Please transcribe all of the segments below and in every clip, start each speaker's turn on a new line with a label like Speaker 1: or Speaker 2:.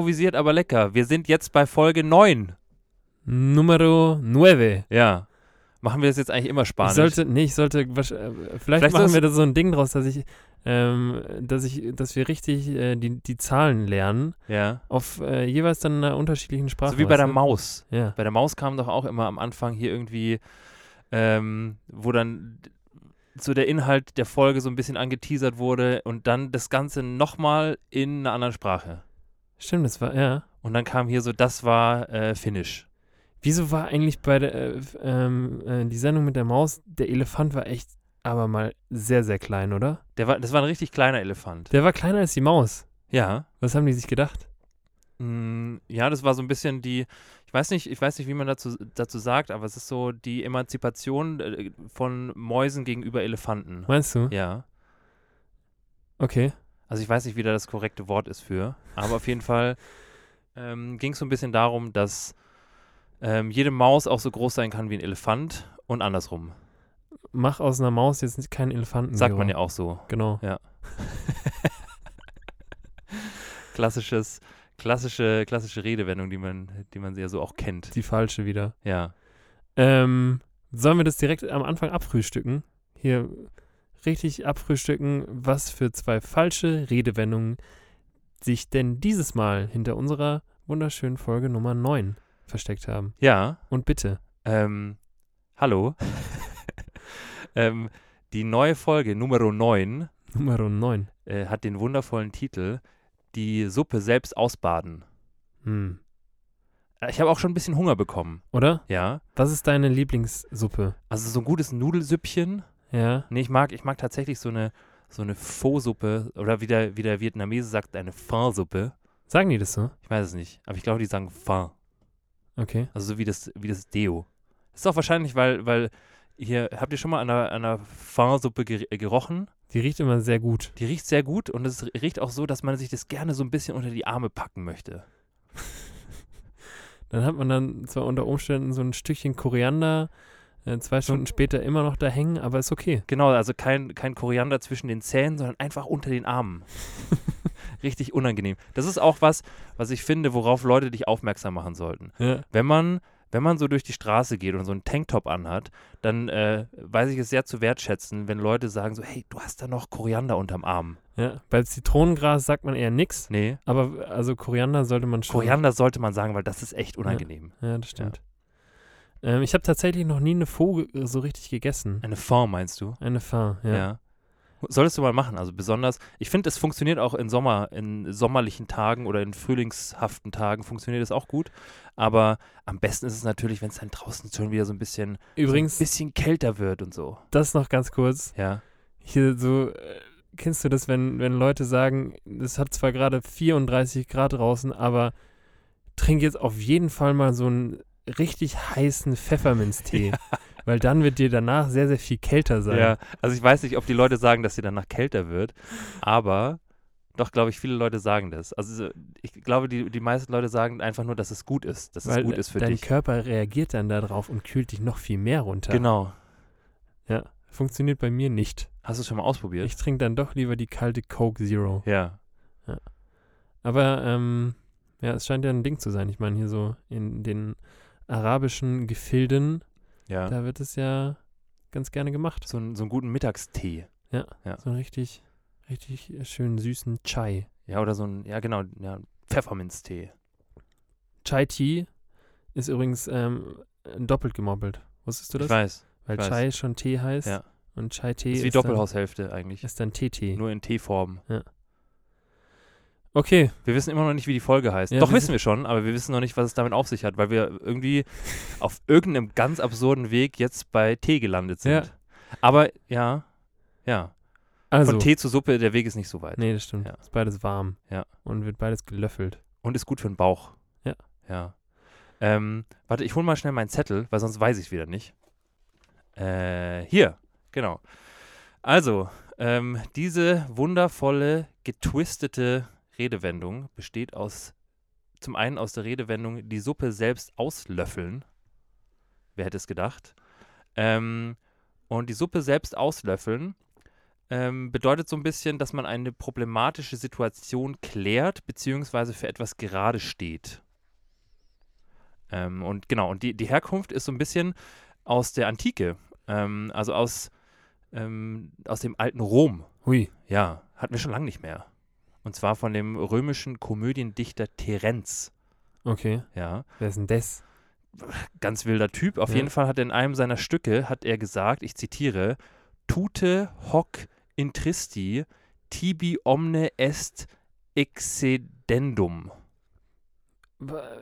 Speaker 1: Improvisiert, aber lecker. Wir
Speaker 2: sind jetzt bei Folge 9.
Speaker 3: Numero 9.
Speaker 2: Ja. Machen wir das jetzt eigentlich immer
Speaker 3: Ich
Speaker 2: Spanisch?
Speaker 3: sollte, nee, ich sollte, äh, vielleicht,
Speaker 2: Vielleicht
Speaker 3: machen wir da so ein Ding draus, dass ich, ähm, dass ich, dass wir richtig äh, die, die Zahlen lernen,
Speaker 2: ja.
Speaker 3: auf äh, jeweils dann einer unterschiedlichen Sprache.
Speaker 2: So wie bei der? Maus.
Speaker 3: Ja.
Speaker 2: Bei der Maus kam doch auch immer am Anfang hier irgendwie, ähm, wo dann so der Inhalt der Folge so ein bisschen angeteasert wurde und dann das Ganze nochmal in einer anderen Sprache.
Speaker 3: Stimmt, das war, ja.
Speaker 2: Und dann kam hier so, das war äh, Finnisch.
Speaker 3: Wieso war eigentlich bei der, äh, ähm, äh, die Sendung mit der Maus, der Elefant war echt aber mal sehr, sehr klein, oder?
Speaker 2: Der war, das war ein richtig kleiner Elefant.
Speaker 3: Der war kleiner als die Maus.
Speaker 2: Ja.
Speaker 3: Was haben die sich gedacht?
Speaker 2: Mm, Ja, das war so ein bisschen die, ich weiß nicht, ich weiß nicht, wie man dazu, dazu sagt, aber es ist so die Emanzipation äh, von Mäusen gegenüber Elefanten.
Speaker 3: Meinst du?
Speaker 2: Ja.
Speaker 3: Okay.
Speaker 2: Also ich weiß nicht, wie da das korrekte Wort ist für, aber auf jeden Fall ähm, ging es so ein bisschen darum, dass ähm, jede Maus auch so groß sein kann wie ein Elefant und andersrum.
Speaker 3: Mach aus einer Maus jetzt keinen Elefanten.
Speaker 2: Sagt man ja auch so.
Speaker 3: Genau.
Speaker 2: Klassisches, klassische, klassische Redewendung, die man, die man ja so auch kennt.
Speaker 3: Die falsche wieder.
Speaker 2: Ja.
Speaker 3: Ähm, sollen wir das direkt am Anfang abfrühstücken? Hier richtig abfrühstücken, was für zwei falsche Redewendungen sich denn dieses Mal hinter unserer wunderschönen Folge Nummer 9 versteckt haben.
Speaker 2: Ja.
Speaker 3: Und bitte.
Speaker 2: Ähm, hallo. ähm, die neue Folge Nummer 9
Speaker 3: Nummer 9.
Speaker 2: äh, hat den wundervollen Titel Die Suppe selbst ausbaden.
Speaker 3: Hm.
Speaker 2: Äh, Ich habe auch schon ein bisschen Hunger bekommen.
Speaker 3: Oder?
Speaker 2: Ja.
Speaker 3: Was ist deine Lieblingssuppe?
Speaker 2: Also so ein gutes Nudelsüppchen.
Speaker 3: Ja.
Speaker 2: Nee, ich mag, ich mag tatsächlich so eine, so eine Pho-Suppe oder wie der, wie der Vietnamese sagt, eine Pho-Suppe.
Speaker 3: Sagen die das so?
Speaker 2: Ich weiß es nicht, aber ich glaube, die sagen Pho.
Speaker 3: Okay.
Speaker 2: Also so wie das, wie das Deo. Das ist auch wahrscheinlich, weil, weil hier, habt ihr schon mal an einer, einer Pho-Suppe ger äh, gerochen?
Speaker 3: Die riecht immer sehr gut.
Speaker 2: Die riecht sehr gut und es riecht auch so, dass man sich das gerne so ein bisschen unter die Arme packen möchte.
Speaker 3: Dann hat man dann zwar unter Umständen so ein Stückchen Koriander zwei Stunden später immer noch da hängen, aber ist okay.
Speaker 2: Genau, also kein, kein Koriander zwischen den Zähnen, sondern einfach unter den Armen. Richtig unangenehm. Das ist auch was, was ich finde, worauf Leute dich aufmerksam machen sollten.
Speaker 3: Ja.
Speaker 2: Wenn man, wenn man so durch die Straße geht und so einen Tanktop anhat, dann äh, weiß ich es sehr zu wertschätzen, wenn Leute sagen so, hey, du hast da noch Koriander unterm Arm.
Speaker 3: ja. Bei Zitronengras sagt man eher nix,
Speaker 2: Nee,
Speaker 3: aber also Koriander sollte man schon.
Speaker 2: Koriander sollte man sagen, weil das ist echt unangenehm.
Speaker 3: Ja, das stimmt. Ähm, ich habe tatsächlich noch nie eine Vogel so richtig gegessen.
Speaker 2: Eine Fond meinst du?
Speaker 3: Eine Pho, ja.
Speaker 2: Ja. Solltest du mal machen. Also besonders, ich finde, es funktioniert auch in Sommer, in sommerlichen Tagen oder in frühlingshaften Tagen funktioniert es auch gut. Aber am besten ist es natürlich, wenn es dann draußen schon wieder so ein bisschen,
Speaker 3: Übrigens,
Speaker 2: so ein bisschen kälter wird und so.
Speaker 3: das noch ganz kurz.
Speaker 2: Ja.
Speaker 3: Hier so, äh, kennst du das, wenn, wenn Leute sagen, es hat zwar gerade 34 Grad draußen, aber trink jetzt auf jeden Fall mal so einen richtig heißen Pfefferminztee. Weil dann wird dir danach sehr, sehr viel kälter sein.
Speaker 2: Ja. Also ich weiß nicht, ob die Leute sagen, dass sie danach kälter wird, aber doch, glaube ich, viele Leute sagen das. Also so, ich glaube, die, die meisten Leute sagen einfach nur, dass es gut ist, dass
Speaker 3: Weil
Speaker 2: es gut ist für
Speaker 3: dein
Speaker 2: dich.
Speaker 3: Körper reagiert dann darauf und kühlt dich noch viel mehr runter.
Speaker 2: Genau.
Speaker 3: Ja, funktioniert bei mir nicht.
Speaker 2: Hast du es schon mal ausprobiert?
Speaker 3: Ich trinke dann doch lieber die kalte Coke Zero.
Speaker 2: ja.
Speaker 3: Aber ähm, ja, es scheint ja ein Ding zu sein. Ich meine, hier so in den arabischen Gefilden,
Speaker 2: Ja.
Speaker 3: da wird es ja ganz gerne gemacht.
Speaker 2: So, einen- so einen guten Mittagstee.
Speaker 3: So einen richtig, richtig schönen süßen Chai.
Speaker 2: Ja, oder so ein, ja genau, ja, Pfefferminztee.
Speaker 3: Chai Tea ist übrigens ähm, doppelt gemoppelt. Wusstest du das?
Speaker 2: Ich weiß.
Speaker 3: Weil
Speaker 2: weiß.
Speaker 3: Chai schon Tee heißt
Speaker 2: Ja.
Speaker 3: und Chai Tee
Speaker 2: ist
Speaker 3: ist,
Speaker 2: wie
Speaker 3: dann,
Speaker 2: Doppelhaushälfte eigentlich.
Speaker 3: ist dann TT.
Speaker 2: Nur in Teeform.
Speaker 3: Okay,
Speaker 2: Wir wissen immer noch nicht, wie die Folge heißt.
Speaker 3: Ja,
Speaker 2: Doch,
Speaker 3: wir
Speaker 2: wissen wir schon, aber wir wissen noch nicht, was es damit auf sich hat, weil wir irgendwie auf irgendeinem ganz absurden Weg jetzt bei Tee gelandet sind.
Speaker 3: Ja.
Speaker 2: Aber ja, ja.
Speaker 3: also.
Speaker 2: Von Tee zu Suppe, der Weg ist nicht so weit.
Speaker 3: Nee, das stimmt.
Speaker 2: Ja.
Speaker 3: Ist beides warm.
Speaker 2: Ja.
Speaker 3: Und wird beides gelöffelt.
Speaker 2: Und ist gut für den Bauch.
Speaker 3: Ja.
Speaker 2: Ja. Ähm, warte, ich hole mal schnell meinen Zettel, weil sonst weiß ich es wieder nicht. Äh, hier, genau. Also, ähm, diese wundervolle, getwistete Redewendung besteht aus, zum einen aus der Redewendung, die Suppe selbst auslöffeln. Wer hätte es gedacht? Ähm, und die Suppe selbst auslöffeln ähm, bedeutet so ein bisschen, dass man eine problematische Situation klärt, beziehungsweise für etwas gerade steht. Ähm, und genau, und die, die Herkunft ist so ein bisschen aus der Antike, ähm, also aus, ähm, aus dem alten Rom.
Speaker 3: Hui.
Speaker 2: Ja, hatten wir schon lange nicht mehr. Und zwar von dem römischen Komödiendichter Terenz.
Speaker 3: Okay.
Speaker 2: Ja,
Speaker 3: Wer ist denn das?
Speaker 2: ganz wilder Typ. Auf
Speaker 3: Ja.
Speaker 2: jeden Fall hat er in einem seiner Stücke, hat er gesagt, ich zitiere, Tute hoc in tristi, tibi omne est excedendum.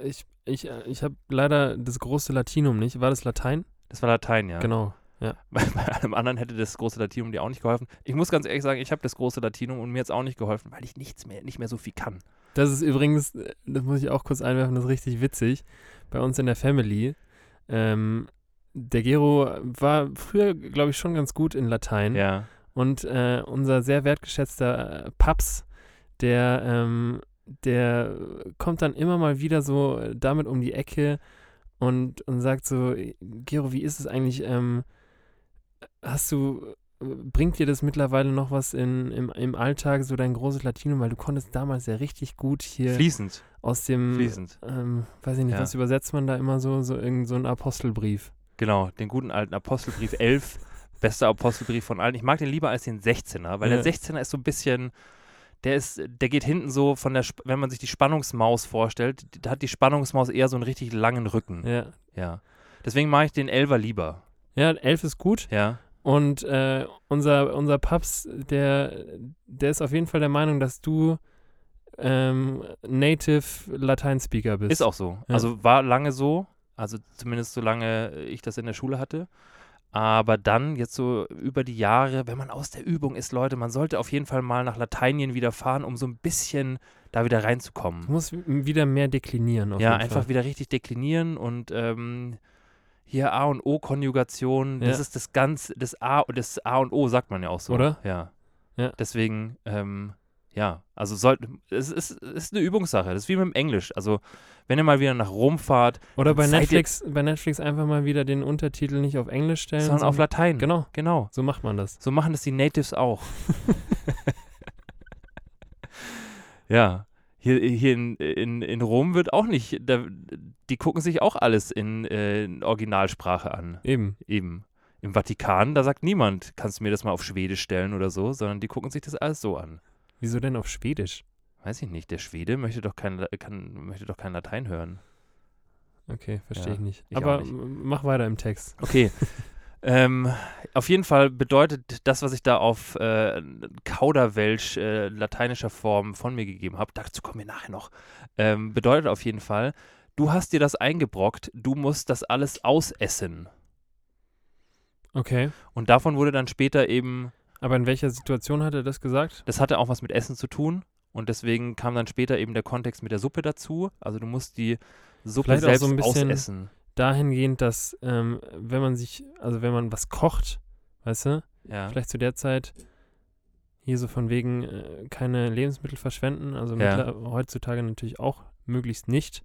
Speaker 3: Ich, ich, äh, ich habe leider das große Latinum nicht. War das Latein?
Speaker 2: Das war Latein, ja.
Speaker 3: Genau.
Speaker 2: Bei, bei einem anderen hätte das große Latinum dir auch nicht geholfen. Ich muss ganz ehrlich sagen, ich habe das große Latinum und mir jetzt auch nicht geholfen, weil ich nichts mehr, nicht mehr so viel kann.
Speaker 3: Das ist übrigens, äh, das muss ich auch kurz einwerfen, das ist richtig witzig. Bei uns in der Family, ähm, der Gero war früher, glaube ich, schon ganz gut in Latein.
Speaker 2: Ja.
Speaker 3: Und äh, unser sehr wertgeschätzter äh, Paps, der, ähm, der kommt dann immer mal wieder so damit um die Ecke und, und sagt so, Gero, wie ist es eigentlich, ähm, hast du, äh, bringt dir das mittlerweile noch was in, im, im Alltag, so dein großes Latinum, weil du konntest damals ja richtig gut hier
Speaker 2: Fließend.
Speaker 3: aus dem,
Speaker 2: Fließend.
Speaker 3: ähm, weiß ich nicht,
Speaker 2: Ja.
Speaker 3: was übersetzt man da immer so, so irgend so ein Apostelbrief.
Speaker 2: Genau, den guten alten Apostelbrief 11. bester Apostelbrief von allen. Ich mag den lieber als den 16er, weil
Speaker 3: Ja.
Speaker 2: der 16er ist so ein bisschen, der ist, der geht hinten so von der, wenn man sich die Spannungsmaus vorstellt, da hat die Spannungsmaus eher so einen richtig langen Rücken.
Speaker 3: Ja.
Speaker 2: Ja. Deswegen mag ich den 11er lieber.
Speaker 3: Ja, elf ist gut.
Speaker 2: Ja.
Speaker 3: Und äh, unser, unser Paps, der, der ist auf jeden Fall der Meinung, dass du ähm, Native Latein-Speaker bist.
Speaker 2: Ist auch so.
Speaker 3: Ja.
Speaker 2: Also war lange so, also zumindest solange ich das in der Schule hatte. Aber dann jetzt so über die Jahre, wenn man aus der Übung ist, Leute, man sollte auf jeden Fall mal nach Lateinien wieder fahren, um so ein bisschen da wieder reinzukommen.
Speaker 3: Du musst w- wieder mehr deklinieren.
Speaker 2: Ja, einfach wieder richtig deklinieren und ähm, hier A und O-Konjugation, das
Speaker 3: Ja.
Speaker 2: ist das ganz, das A und das A und O sagt man ja auch so.
Speaker 3: Oder?
Speaker 2: Ja.
Speaker 3: Ja.
Speaker 2: Deswegen, ähm, ja, also sollte, es ist, ist eine Übungssache. Das ist wie mit dem Englisch. Also, wenn ihr mal wieder nach Rom fahrt,
Speaker 3: Oder bei
Speaker 2: seid ihr-
Speaker 3: Netflix, bei Netflix einfach mal wieder den Untertitel nicht auf Englisch stellen.
Speaker 2: sondern auf Latein.
Speaker 3: Genau,
Speaker 2: Genau.
Speaker 3: so macht man das.
Speaker 2: So machen das die Natives auch. ja. Hier, hier in, in, in Rom wird auch nicht, da, die gucken sich auch alles in, äh, in Originalsprache an.
Speaker 3: Eben.
Speaker 2: Eben. Im Vatikan, da sagt niemand, kannst du mir das mal auf Schwedisch stellen oder so, sondern die gucken sich das alles so an.
Speaker 3: Wieso denn auf Schwedisch?
Speaker 2: Weiß ich nicht, der Schwede möchte doch kein, kann, möchte doch kein Latein hören.
Speaker 3: Okay, verstehe
Speaker 2: Ja,
Speaker 3: ich nicht.
Speaker 2: ich
Speaker 3: Aber
Speaker 2: nicht.
Speaker 3: mach weiter im Text.
Speaker 2: Okay. ähm, auf jeden Fall bedeutet das, was ich da auf äh, Kauderwelsch äh, lateinischer Form von mir gegeben habe, dazu kommen wir nachher noch, ähm, bedeutet auf jeden Fall, du hast dir das eingebrockt, du musst das alles ausessen.
Speaker 3: Okay.
Speaker 2: Und davon wurde dann später eben,
Speaker 3: Aber in welcher Situation hat er das gesagt?
Speaker 2: das hatte auch was mit Essen zu tun. Und deswegen kam dann später eben der Kontext mit der Suppe dazu. Also du musst die Suppe
Speaker 3: Vielleicht
Speaker 2: selbst
Speaker 3: so ein bisschen-
Speaker 2: ausessen.
Speaker 3: Dahingehend, dass, ähm, wenn man sich, also wenn man was kocht, weißt du,
Speaker 2: Ja.
Speaker 3: vielleicht zu der Zeit hier so von wegen äh, keine Lebensmittel verschwenden, also
Speaker 2: Ja.
Speaker 3: heutzutage natürlich auch möglichst nicht.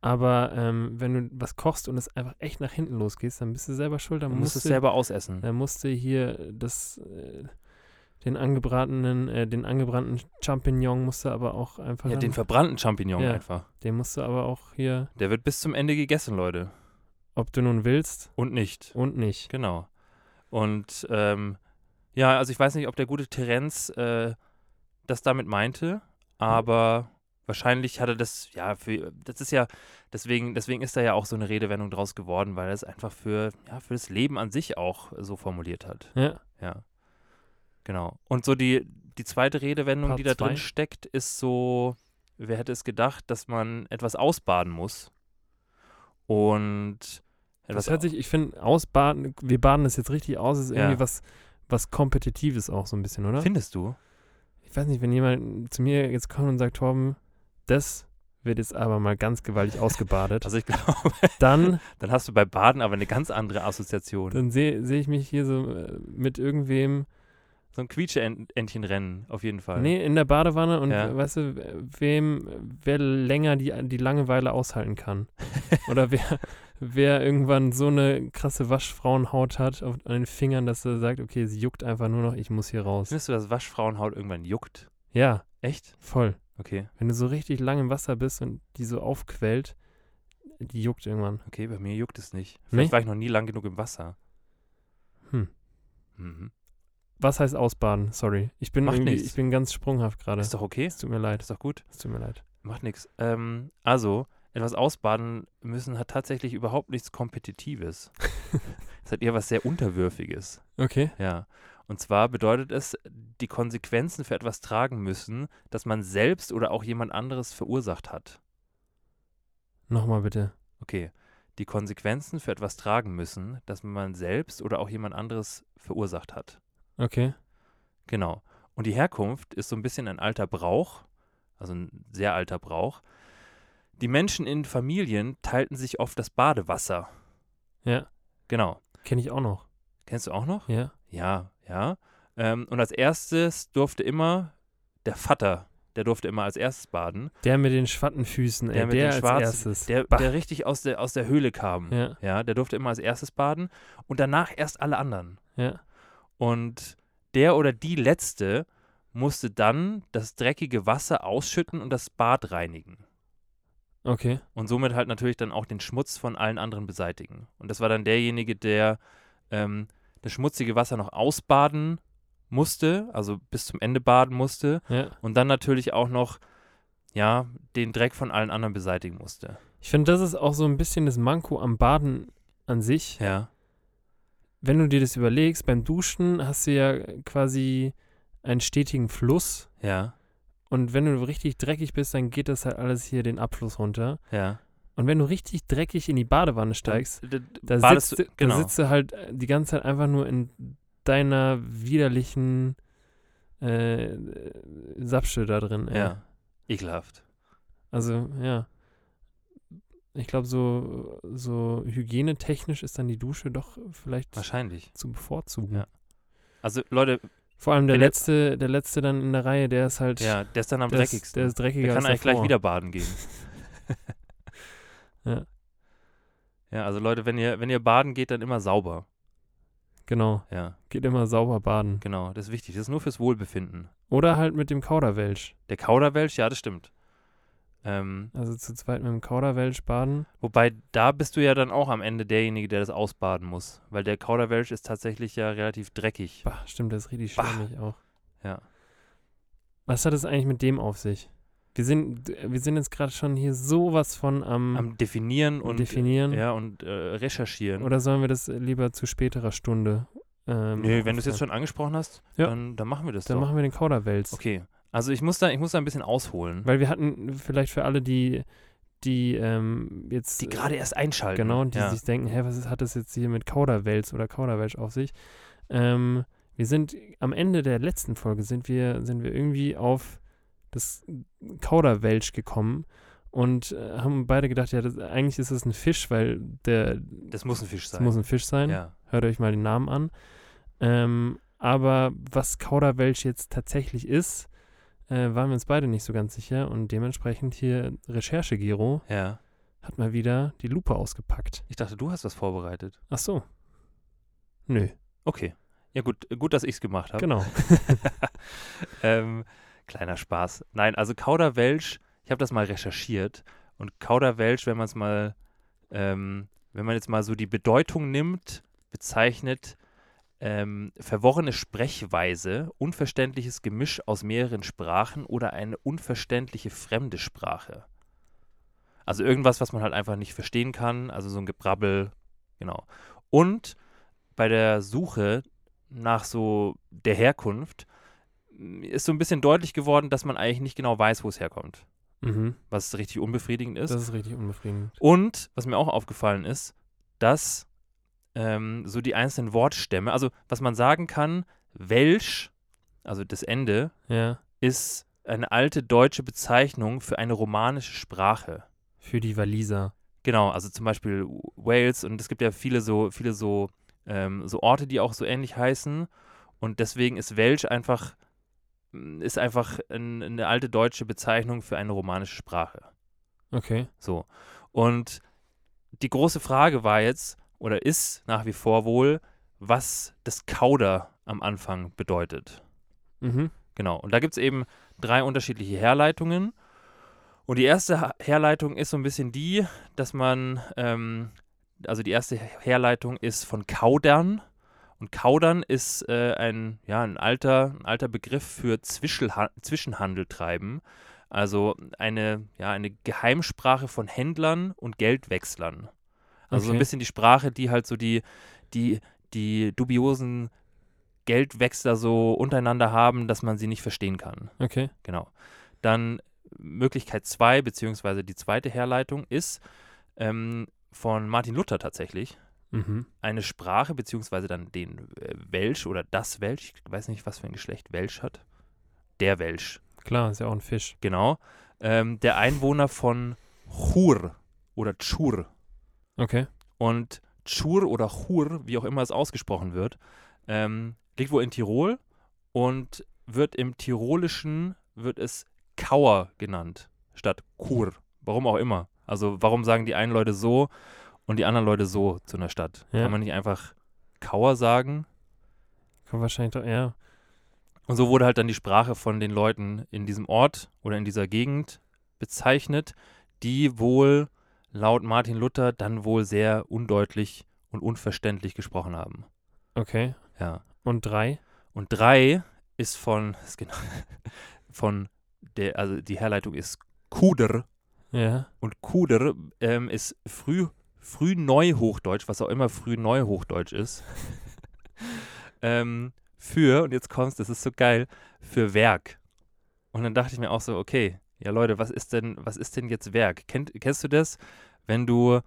Speaker 3: Aber ähm, wenn du was kochst und es einfach echt nach hinten losgehst, dann bist du selber schuld. Dann
Speaker 2: Du musst
Speaker 3: musst
Speaker 2: es selber ausessen.
Speaker 3: dann musst du hier das, äh, den angebratenen, äh, den angebrannten Champignon musst du aber auch einfach,
Speaker 2: Ja, den verbrannten Champignon
Speaker 3: Ja.
Speaker 2: einfach.
Speaker 3: den musst du aber auch hier,
Speaker 2: Der wird bis zum Ende gegessen, Leute.
Speaker 3: ob du nun willst
Speaker 2: Und nicht.
Speaker 3: und nicht.
Speaker 2: Genau. Und ähm, ja, also ich weiß nicht, ob der gute Terenz äh, das damit meinte, aber wahrscheinlich hat er das, ja, für, das ist ja, deswegen, deswegen ist da ja auch so eine Redewendung draus geworden, weil er es einfach für, ja, für das Leben an sich auch so formuliert hat.
Speaker 3: Ja,
Speaker 2: Ja. Genau. Und so die, die zweite Redewendung,
Speaker 3: Part
Speaker 2: die da
Speaker 3: zwei.
Speaker 2: drin steckt, ist so, wer hätte es gedacht, dass man etwas ausbaden muss. Und etwas
Speaker 3: das hört sich, ich finde, ausbaden, wir baden das jetzt richtig aus, ist irgendwie
Speaker 2: Ja.
Speaker 3: was, was Kompetitives auch so ein bisschen, oder?
Speaker 2: Findest du?
Speaker 3: Ich weiß nicht, wenn jemand zu mir jetzt kommt und sagt, Torben, das wird jetzt aber mal ganz gewaltig ausgebadet,
Speaker 2: Also ich glaube,
Speaker 3: dann,
Speaker 2: dann hast du bei Baden aber eine ganz andere Assoziation.
Speaker 3: dann sehe seh ich mich hier so äh, mit irgendwem
Speaker 2: So ein Quietsche-Entchen-Rennen, auf jeden Fall.
Speaker 3: Nee, in der Badewanne und
Speaker 2: Ja.
Speaker 3: weißt du, wem, wer länger die, die Langeweile aushalten kann. Oder wer, wer irgendwann so eine krasse Waschfrauenhaut hat auf, an den Fingern, dass er sagt, okay, sie juckt einfach nur noch, ich muss hier raus.
Speaker 2: Findest du, dass Waschfrauenhaut irgendwann juckt?
Speaker 3: Ja,
Speaker 2: Echt?
Speaker 3: voll.
Speaker 2: Okay.
Speaker 3: Wenn du so richtig lang im Wasser bist und die so aufquellt, die juckt irgendwann.
Speaker 2: Okay, bei mir juckt es nicht. Vielleicht
Speaker 3: Nee?
Speaker 2: war ich noch nie lang genug im Wasser.
Speaker 3: Hm.
Speaker 2: Mhm.
Speaker 3: Was heißt ausbaden? Sorry. Ich bin
Speaker 2: Macht
Speaker 3: irgendwie,
Speaker 2: nichts.
Speaker 3: ich bin ganz sprunghaft gerade.
Speaker 2: Ist doch okay.
Speaker 3: Es tut mir leid.
Speaker 2: Ist doch gut.
Speaker 3: Es tut mir leid.
Speaker 2: Macht nichts. Ähm, also, etwas ausbaden müssen hat tatsächlich überhaupt nichts Kompetitives. Es hat eher was sehr Unterwürfiges.
Speaker 3: Okay.
Speaker 2: Ja. Und zwar bedeutet es, die Konsequenzen für etwas tragen müssen, das man selbst oder auch jemand anderes verursacht hat.
Speaker 3: Nochmal bitte.
Speaker 2: Okay. Die Konsequenzen für etwas tragen müssen, das man selbst oder auch jemand anderes verursacht hat.
Speaker 3: Okay.
Speaker 2: Genau. Und die Herkunft ist so ein bisschen ein alter Brauch, also ein sehr alter Brauch. Die Menschen in Familien teilten sich oft das Badewasser.
Speaker 3: Ja.
Speaker 2: Genau.
Speaker 3: Kenne ich auch noch.
Speaker 2: Kennst du auch noch?
Speaker 3: Ja.
Speaker 2: Ja, ja. Ähm, und als erstes durfte immer der Vater, der durfte immer als erstes baden.
Speaker 3: Der mit den Schwattenfüßen, ey.
Speaker 2: Der
Speaker 3: Der,
Speaker 2: mit den
Speaker 3: als
Speaker 2: schwarzen-
Speaker 3: erstes.
Speaker 2: Der, der richtig aus der, aus der Höhle kam.
Speaker 3: Ja.
Speaker 2: ja, der durfte immer als erstes baden und danach erst alle anderen.
Speaker 3: Ja.
Speaker 2: Und der oder die Letzte musste dann das dreckige Wasser ausschütten und das Bad reinigen.
Speaker 3: Okay.
Speaker 2: Und somit halt natürlich dann auch den Schmutz von allen anderen beseitigen. Und das war dann derjenige, der ähm, das schmutzige Wasser noch ausbaden musste, also bis zum Ende baden musste
Speaker 3: Ja.
Speaker 2: und dann natürlich auch noch, ja, den Dreck von allen anderen beseitigen musste.
Speaker 3: Ich finde, das ist auch so ein bisschen das Manko am Baden an sich.
Speaker 2: Ja,
Speaker 3: Wenn du dir das überlegst, beim Duschen hast du ja quasi einen stetigen Fluss.
Speaker 2: ja,
Speaker 3: Und wenn du richtig dreckig bist, dann geht das halt alles hier den Abfluss runter.
Speaker 2: ja.
Speaker 3: Und wenn du richtig dreckig in die Badewanne steigst, da
Speaker 2: badest
Speaker 3: sitzt,
Speaker 2: du-
Speaker 3: du-
Speaker 2: genau.
Speaker 3: da sitzt du halt die ganze Zeit einfach nur in deiner widerlichen äh, Sapsche da drin. ey.
Speaker 2: ja, ekelhaft.
Speaker 3: Also, ja. Ich glaube, so, so hygienetechnisch ist dann die Dusche doch vielleicht
Speaker 2: Wahrscheinlich.
Speaker 3: zu bevorzugen.
Speaker 2: Ja. Also Leute,
Speaker 3: Vor allem der letzte, der letzte dann in der Reihe, der ist halt
Speaker 2: ja, der ist dann am
Speaker 3: der ist,
Speaker 2: dreckigsten.
Speaker 3: der ist dreckiger
Speaker 2: Der kann eigentlich gleich
Speaker 3: davor.
Speaker 2: wieder baden gehen.
Speaker 3: Ja.
Speaker 2: Ja, also Leute, wenn ihr, wenn ihr baden geht, dann immer sauber.
Speaker 3: Genau.
Speaker 2: Ja,
Speaker 3: Geht immer sauber baden.
Speaker 2: genau. Das ist wichtig. Das ist nur fürs Wohlbefinden.
Speaker 3: Oder halt mit dem Kauderwelsch.
Speaker 2: Der Kauderwelsch, ja, das stimmt. Ähm,
Speaker 3: Also zu zweit mit dem Kauderwelsch baden.
Speaker 2: wobei, da bist du ja dann auch am Ende derjenige, der das ausbaden muss. Weil der Kauderwelsch ist tatsächlich ja relativ dreckig.
Speaker 3: Bah, stimmt, das ist richtig schwammig auch.
Speaker 2: Ja.
Speaker 3: Was hat es eigentlich mit dem auf sich? Wir sind, wir sind jetzt gerade schon hier sowas von am,
Speaker 2: Am Definieren und,
Speaker 3: Definieren.
Speaker 2: Ja, und äh, Recherchieren.
Speaker 3: Oder sollen wir das lieber zu späterer Stunde? Ähm,
Speaker 2: Nö, wenn du es jetzt schon angesprochen hast,
Speaker 3: Ja.
Speaker 2: dann, dann machen wir das
Speaker 3: Dann
Speaker 2: doch.
Speaker 3: machen wir den Kauderwelsch.
Speaker 2: okay. Also ich muss da, ich muss da ein bisschen ausholen.
Speaker 3: Weil wir hatten vielleicht für alle, die, die ähm, jetzt
Speaker 2: Die gerade erst einschalten.
Speaker 3: Genau, die
Speaker 2: ja.
Speaker 3: sich denken, hä, was ist, hat das jetzt hier mit Kauderwelsch oder Kauderwelsch auf sich? Ähm, wir sind am Ende der letzten Folge sind wir, sind wir irgendwie auf das Kauderwelsch gekommen und äh, haben beide gedacht, ja, das, eigentlich ist es ein Fisch, weil der
Speaker 2: Das muss ein Fisch sein.
Speaker 3: muss ein Fisch sein.
Speaker 2: ja.
Speaker 3: Hört euch mal den Namen an. Ähm, aber was Kauderwelsch jetzt tatsächlich ist, äh, waren wir uns beide nicht so ganz sicher und dementsprechend hier Recherche Gero
Speaker 2: ja.
Speaker 3: hat mal wieder die Lupe ausgepackt.
Speaker 2: Ich dachte, du hast was vorbereitet.
Speaker 3: Ach so. Nö,
Speaker 2: Okay. Ja gut, gut, dass ich es gemacht habe.
Speaker 3: genau.
Speaker 2: ähm, kleiner Spaß. Nein, also Kauderwelsch, ich habe das mal recherchiert und Kauderwelsch, wenn man es mal, ähm, wenn man jetzt mal so die Bedeutung nimmt, bezeichnet ähm, verworrene Sprechweise, unverständliches Gemisch aus mehreren Sprachen oder eine unverständliche fremde Sprache. Also irgendwas, was man halt einfach nicht verstehen kann, also so ein Gebrabbel, genau. Und bei der Suche nach so der Herkunft m, ist so ein bisschen deutlich geworden, dass man eigentlich nicht genau weiß, wo es herkommt.
Speaker 3: Mhm.
Speaker 2: Was richtig unbefriedigend ist.
Speaker 3: Das ist richtig unbefriedigend.
Speaker 2: Und was mir auch aufgefallen ist, dass ähm, so die einzelnen Wortstämme, also was man sagen kann, Welsch, also das Ende,
Speaker 3: Ja,
Speaker 2: ist eine alte deutsche Bezeichnung für eine romanische Sprache.
Speaker 3: für die Waliser.
Speaker 2: Genau, also zum Beispiel Wales und es gibt ja viele so, viele so, ähm, so Orte, die auch so ähnlich heißen. Und deswegen ist Welsch einfach, mm, ist einfach ein, eine alte deutsche Bezeichnung für eine romanische Sprache.
Speaker 3: Okay.
Speaker 2: So. Und die große Frage war jetzt, oder ist nach wie vor wohl, was das Kauder am Anfang bedeutet.
Speaker 3: Mhm.
Speaker 2: Genau. Und da gibt es eben drei unterschiedliche Herleitungen. Und die erste Herleitung ist so ein bisschen die, dass man, ähm, also die erste Herleitung ist von Kaudern. Und Kaudern ist äh, ein, ja, ein, alter, ein alter Begriff für Zwischenha Zwischenhandel treiben. Also eine, ja, eine Geheimsprache von Händlern und Geldwechslern. Also so ein
Speaker 3: Okay.
Speaker 2: bisschen die Sprache, die halt so die, die, die dubiosen Geldwechsler so untereinander haben, dass man sie nicht verstehen kann.
Speaker 3: Okay.
Speaker 2: Genau. Dann Möglichkeit 2, beziehungsweise die zweite Herleitung ist ähm, von Martin Luther tatsächlich.
Speaker 3: Mhm.
Speaker 2: Eine Sprache, beziehungsweise dann den äh, Welsch oder das Welsch, ich weiß nicht, was für ein Geschlecht Welsch hat. Der Welsch,
Speaker 3: Klar, ist ja auch ein Fisch.
Speaker 2: genau. Ähm, der Einwohner von Chur oder Tschur.
Speaker 3: Okay.
Speaker 2: Und Tschur oder Chur, wie auch immer es ausgesprochen wird, ähm, liegt wohl in Tirol und wird im Tirolischen, wird es Kauer genannt, statt Kur. Warum auch immer. Also warum sagen die einen Leute so und die anderen Leute so zu einer Stadt?
Speaker 3: Ja.
Speaker 2: Kann man nicht einfach Kauer sagen?
Speaker 3: Kann wahrscheinlich doch, ja.
Speaker 2: Und so wurde halt dann die Sprache von den Leuten in diesem Ort oder in dieser Gegend bezeichnet, die wohl laut Martin Luther dann wohl sehr undeutlich und unverständlich gesprochen haben.
Speaker 3: Okay.
Speaker 2: Ja.
Speaker 3: Und drei?
Speaker 2: Und drei ist von, ist genau, von der, also die Herleitung ist Kuder.
Speaker 3: Ja.
Speaker 2: Und Kuder ähm, ist früh, früh Neuhochdeutsch, was auch immer früh Neuhochdeutsch ist. ähm, für, und jetzt kommst, das ist so geil, für Werk. Und dann dachte ich mir auch so, okay, ja Leute, was ist denn, was ist denn jetzt Werk? Kennt, kennst du das, wenn du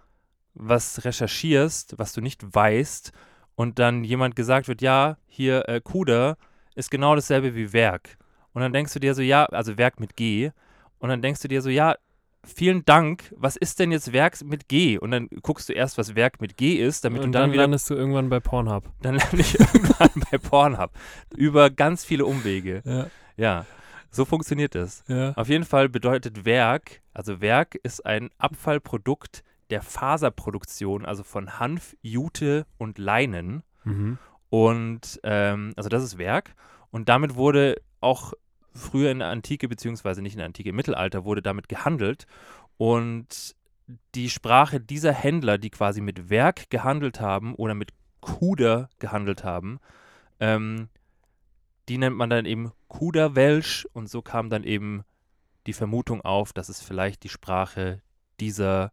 Speaker 2: was recherchierst, was du nicht weißt, und dann jemand gesagt wird, ja, hier äh, Kuder ist genau dasselbe wie Werk. Und dann denkst du dir so, ja, also Werk mit G. Und dann denkst du dir so, ja, vielen Dank, was ist denn jetzt Werk mit G? Und dann guckst du erst, was Werk mit G ist, damit
Speaker 3: Und
Speaker 2: du dann,
Speaker 3: dann
Speaker 2: wieder,
Speaker 3: landest du irgendwann bei Pornhub.
Speaker 2: dann lande ich irgendwann bei Pornhub. Über ganz viele Umwege.
Speaker 3: Ja.
Speaker 2: Ja, so funktioniert das.
Speaker 3: Ja.
Speaker 2: Auf jeden Fall bedeutet Werk, also Werk ist ein Abfallprodukt der Faserproduktion, also von Hanf, Jute und Leinen.
Speaker 3: Mhm.
Speaker 2: Und ähm, also das ist Werk. Und damit wurde auch früher in der Antike, beziehungsweise nicht in der Antike, im Mittelalter, wurde damit gehandelt. Und die Sprache dieser Händler, die quasi mit Werk gehandelt haben oder mit Kuder gehandelt haben, ähm, die nennt man dann eben Kuderwelsch. Und so kam dann eben die Vermutung auf, dass es vielleicht die Sprache dieser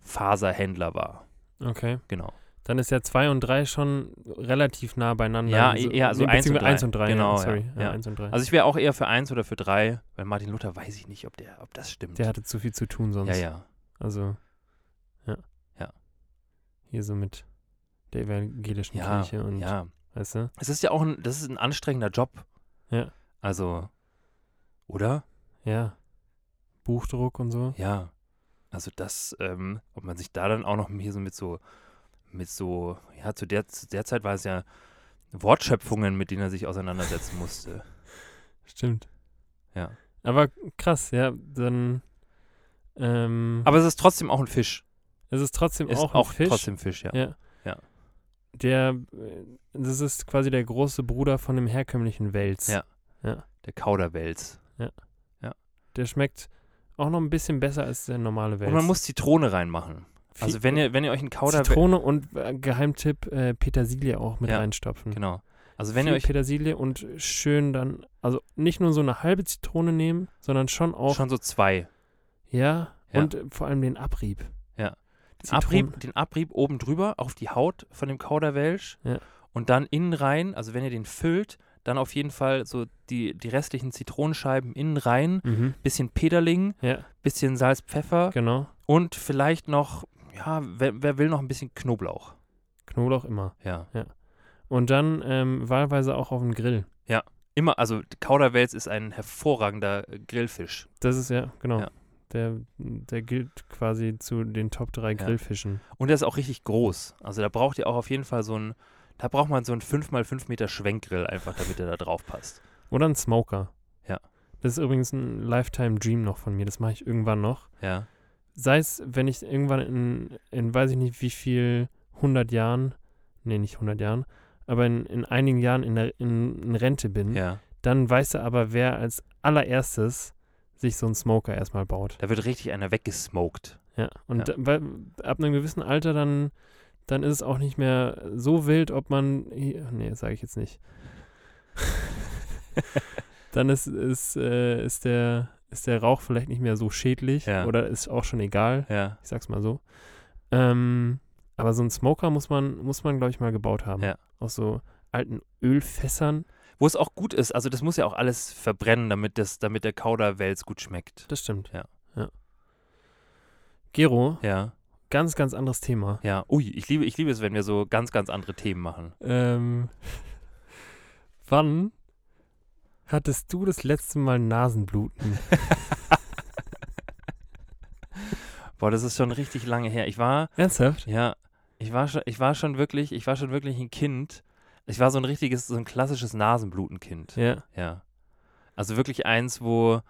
Speaker 2: Faserhändler war.
Speaker 3: Okay.
Speaker 2: Genau.
Speaker 3: Dann ist ja zwei und drei schon relativ nah beieinander.
Speaker 2: Ja, eher also eins und
Speaker 3: beziehungsweise
Speaker 2: drei.
Speaker 3: eins und drei.
Speaker 2: Genau,
Speaker 3: ja,
Speaker 2: ja,
Speaker 3: sorry. Ja,
Speaker 2: ja.
Speaker 3: und drei.
Speaker 2: Also ich wäre auch eher für eins oder für drei, weil Martin Luther weiß ich nicht, ob der, ob das stimmt.
Speaker 3: Der hatte zu viel zu tun sonst.
Speaker 2: ja, ja.
Speaker 3: Also, ja.
Speaker 2: Ja.
Speaker 3: Hier so mit der evangelischen
Speaker 2: Ja,
Speaker 3: Kirche und,
Speaker 2: ja.
Speaker 3: Weißt du?
Speaker 2: Es ist ja auch ein, das ist ein anstrengender Job.
Speaker 3: Ja.
Speaker 2: Also, oder?
Speaker 3: Ja. Buchdruck und so.
Speaker 2: Ja. Also das, ähm, ob man sich da dann auch noch hier so mit so, mit so, ja, zu der, zu der Zeit war es ja Wortschöpfungen, mit denen er sich auseinandersetzen musste.
Speaker 3: Stimmt.
Speaker 2: Ja.
Speaker 3: Aber krass, ja, dann. Ähm,
Speaker 2: Aber es ist trotzdem auch ein Fisch.
Speaker 3: es ist trotzdem
Speaker 2: Ist
Speaker 3: auch
Speaker 2: auch,
Speaker 3: ein Fisch.
Speaker 2: trotzdem Fisch, ja.
Speaker 3: Ja.
Speaker 2: Ja.
Speaker 3: Der, äh, das ist quasi der große Bruder von dem herkömmlichen Wels.
Speaker 2: Ja. Der Kauderwels.
Speaker 3: Der schmeckt auch noch ein bisschen besser als der normale Wels.
Speaker 2: Und man muss Zitrone reinmachen. Also wenn ihr, wenn ihr euch einen Kauderwels,
Speaker 3: Zitrone und äh, Geheimtipp äh, Petersilie auch mit
Speaker 2: Ja,
Speaker 3: reinstopfen.
Speaker 2: genau. Also wenn ihr euch
Speaker 3: Petersilie und schön dann, also nicht nur so eine halbe Zitrone nehmen, sondern schon auch,
Speaker 2: schon so zwei,
Speaker 3: ja,
Speaker 2: Ja.
Speaker 3: und äh, vor allem den Abrieb.
Speaker 2: Ja. Abrieb, den Abrieb oben drüber auf die Haut von dem Kauderwelsch
Speaker 3: Ja.
Speaker 2: und dann innen rein, also wenn ihr den füllt, dann auf jeden Fall so die, die restlichen Zitronenscheiben innen rein,
Speaker 3: Mhm.
Speaker 2: bisschen Peterling,
Speaker 3: Ja,
Speaker 2: bisschen Salz, Pfeffer
Speaker 3: genau.
Speaker 2: und vielleicht noch, ja, wer, wer will noch ein bisschen Knoblauch.
Speaker 3: Knoblauch immer.
Speaker 2: Ja.
Speaker 3: Und dann ähm, wahlweise auch auf den Grill.
Speaker 2: Immer, also Kauderwelsch ist ein hervorragender Grillfisch.
Speaker 3: Das ist ja, genau.
Speaker 2: Ja.
Speaker 3: Der, der gilt quasi zu den Top 3
Speaker 2: Ja.
Speaker 3: Grillfischen.
Speaker 2: Und der ist auch richtig groß. Also da braucht ihr auch auf jeden Fall so ein, Da braucht man so einen 5x5 Meter Schwenkgrill einfach, damit er da drauf passt.
Speaker 3: Oder ein Smoker.
Speaker 2: Ja.
Speaker 3: Das ist übrigens ein Lifetime Dream noch von mir. Das mache ich irgendwann noch.
Speaker 2: Ja.
Speaker 3: Sei es, wenn ich irgendwann in, in weiß ich nicht wie viel, 100 Jahren, nee, nicht 100 Jahren, aber in, in einigen Jahren in, der, in, in Rente bin,
Speaker 2: Ja.
Speaker 3: dann weißt du aber, wer als allererstes sich so einen Smoker erstmal baut.
Speaker 2: Da wird richtig einer weggesmoked.
Speaker 3: Ja. Und
Speaker 2: Ja.
Speaker 3: da- weil, ab einem gewissen Alter dann, dann ist es auch nicht mehr so wild, ob man, nee, das sage ich jetzt nicht. dann ist, ist, äh, ist, der, ist der Rauch vielleicht nicht mehr so schädlich
Speaker 2: Ja.
Speaker 3: oder ist auch schon egal.
Speaker 2: Ja.
Speaker 3: Ich sag's mal so. Ähm, aber so einen Smoker muss man, muss man, glaube ich, mal gebaut haben.
Speaker 2: Ja.
Speaker 3: Aus so alten Ölfässern.
Speaker 2: Wo es auch gut ist, also das muss ja auch alles verbrennen, damit, das, damit der Kauderwelz gut schmeckt.
Speaker 3: Das stimmt.
Speaker 2: Ja.
Speaker 3: ja. Gero,
Speaker 2: Ja.
Speaker 3: ganz, ganz anderes Thema.
Speaker 2: Ja. Ui, ich liebe, ich liebe es, wenn wir so ganz, ganz andere Themen machen.
Speaker 3: Ähm, wann hattest du das letzte Mal Nasenbluten?
Speaker 2: Boah, das ist schon richtig lange her. Ich war,
Speaker 3: Ernsthaft?
Speaker 2: ja, ich war schon, ich war schon wirklich, ich war schon wirklich ein Kind. Ich war so ein richtiges, so ein klassisches Nasenblutenkind.
Speaker 3: Ja.
Speaker 2: Ja. Also wirklich eins, wo,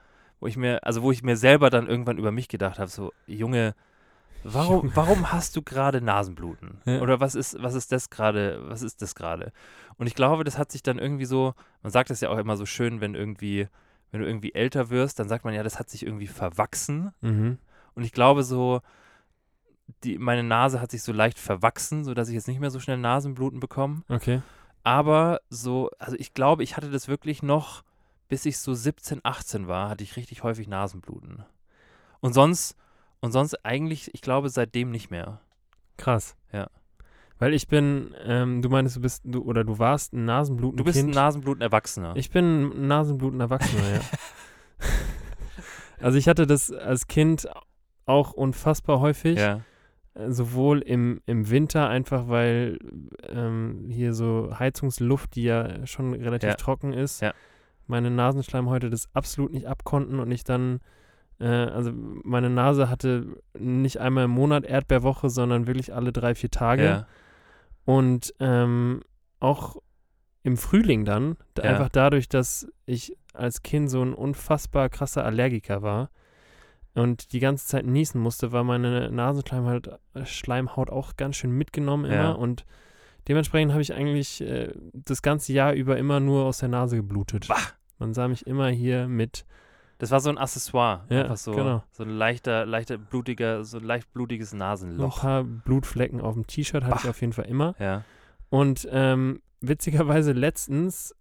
Speaker 2: wo ich mir, also wo ich mir selber dann irgendwann über mich gedacht habe, so, Junge, warum, warum hast du gerade Nasenbluten?
Speaker 3: Ja.
Speaker 2: Oder was ist, was ist das gerade, was ist das gerade? Und ich glaube, das hat sich dann irgendwie so, man sagt das ja auch immer so schön, wenn irgendwie, wenn du irgendwie älter wirst, dann sagt man ja, das hat sich irgendwie verwachsen.
Speaker 3: Mhm.
Speaker 2: Und ich glaube so, die, meine Nase hat sich so leicht verwachsen, sodass ich jetzt nicht mehr so schnell Nasenbluten bekomme.
Speaker 3: Okay.
Speaker 2: Aber so, also ich glaube, ich hatte das wirklich noch, bis ich so 17, 18 war, hatte ich richtig häufig Nasenbluten. Und sonst, und sonst eigentlich, ich glaube, seitdem nicht mehr.
Speaker 3: Krass.
Speaker 2: Ja.
Speaker 3: Weil ich bin, ähm, du meinst, du bist, du oder du warst ein Nasenbluten.
Speaker 2: Du bist ein Nasenbluten-Erwachsener.
Speaker 3: Ich bin ein Nasenbluten-Erwachsener, ja. Also ich hatte das als Kind auch unfassbar häufig.
Speaker 2: ja,
Speaker 3: Sowohl im, im Winter einfach, weil ähm, hier so Heizungsluft, die ja schon relativ
Speaker 2: Ja.
Speaker 3: trocken ist,
Speaker 2: Ja.
Speaker 3: meine Nasenschleimhäute das absolut nicht abkonnten und ich dann, äh, also meine Nase hatte nicht einmal im Monat Erdbeerwoche, sondern wirklich alle drei, vier Tage.
Speaker 2: ja,
Speaker 3: Und ähm, auch im Frühling dann, einfach dadurch, dass ich als Kind so ein unfassbar krasser Allergiker war und die ganze Zeit niesen musste, war meine Nasenschleimhaut Schleimhaut auch ganz schön mitgenommen immer.
Speaker 2: Ja.
Speaker 3: Und dementsprechend habe ich eigentlich äh, das ganze Jahr über immer nur aus der Nase geblutet.
Speaker 2: Bah.
Speaker 3: Man sah mich immer hier mit,
Speaker 2: Das war so ein Accessoire.
Speaker 3: Ja,
Speaker 2: Einfach so,
Speaker 3: genau.
Speaker 2: so ein leichter, leichter, blutiger, so ein leicht blutiges
Speaker 3: so ein
Speaker 2: Nasenloch.
Speaker 3: paar Blutflecken auf dem T-Shirt hatte ich auf jeden Fall immer.
Speaker 2: Ja,
Speaker 3: Und ähm, witzigerweise letztens,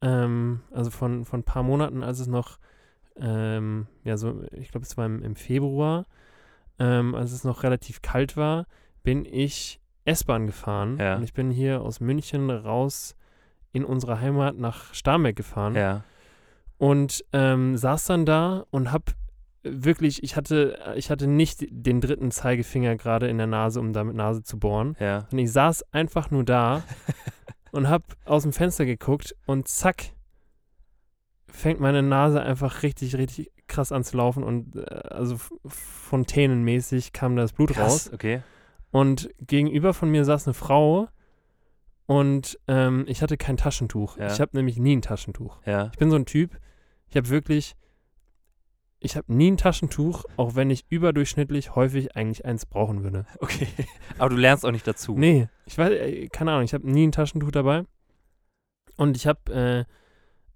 Speaker 3: ähm, also von, von ein paar Monaten, als es noch, ähm, ja, so, ich glaube, es war im, im Februar, ähm, als es noch relativ kalt war, bin ich S-Bahn gefahren.
Speaker 2: Ja.
Speaker 3: Und ich bin hier aus München raus in unsere Heimat nach Starnberg gefahren
Speaker 2: ja,
Speaker 3: und ähm, saß dann da und hab wirklich, ich hatte, ich hatte nicht den dritten Zeigefinger gerade in der Nase, um da mit Nase zu bohren.
Speaker 2: ja.
Speaker 3: Und ich saß einfach nur da und hab aus dem Fenster geguckt und zack, fängt meine Nase einfach richtig, richtig krass an zu laufen und äh, also fontänenmäßig kam das Blut raus.
Speaker 2: Krass, okay.
Speaker 3: Und gegenüber von mir saß eine Frau und ähm, ich hatte kein Taschentuch.
Speaker 2: Ja.
Speaker 3: Ich habe nämlich nie ein Taschentuch.
Speaker 2: Ja,
Speaker 3: Ich bin so ein Typ, ich habe wirklich, ich habe nie ein Taschentuch, auch wenn ich überdurchschnittlich häufig eigentlich eins brauchen würde.
Speaker 2: okay. Aber du lernst auch nicht dazu.
Speaker 3: Nee, ich weiß, äh, keine Ahnung, ich habe nie ein Taschentuch dabei. Und ich habe äh,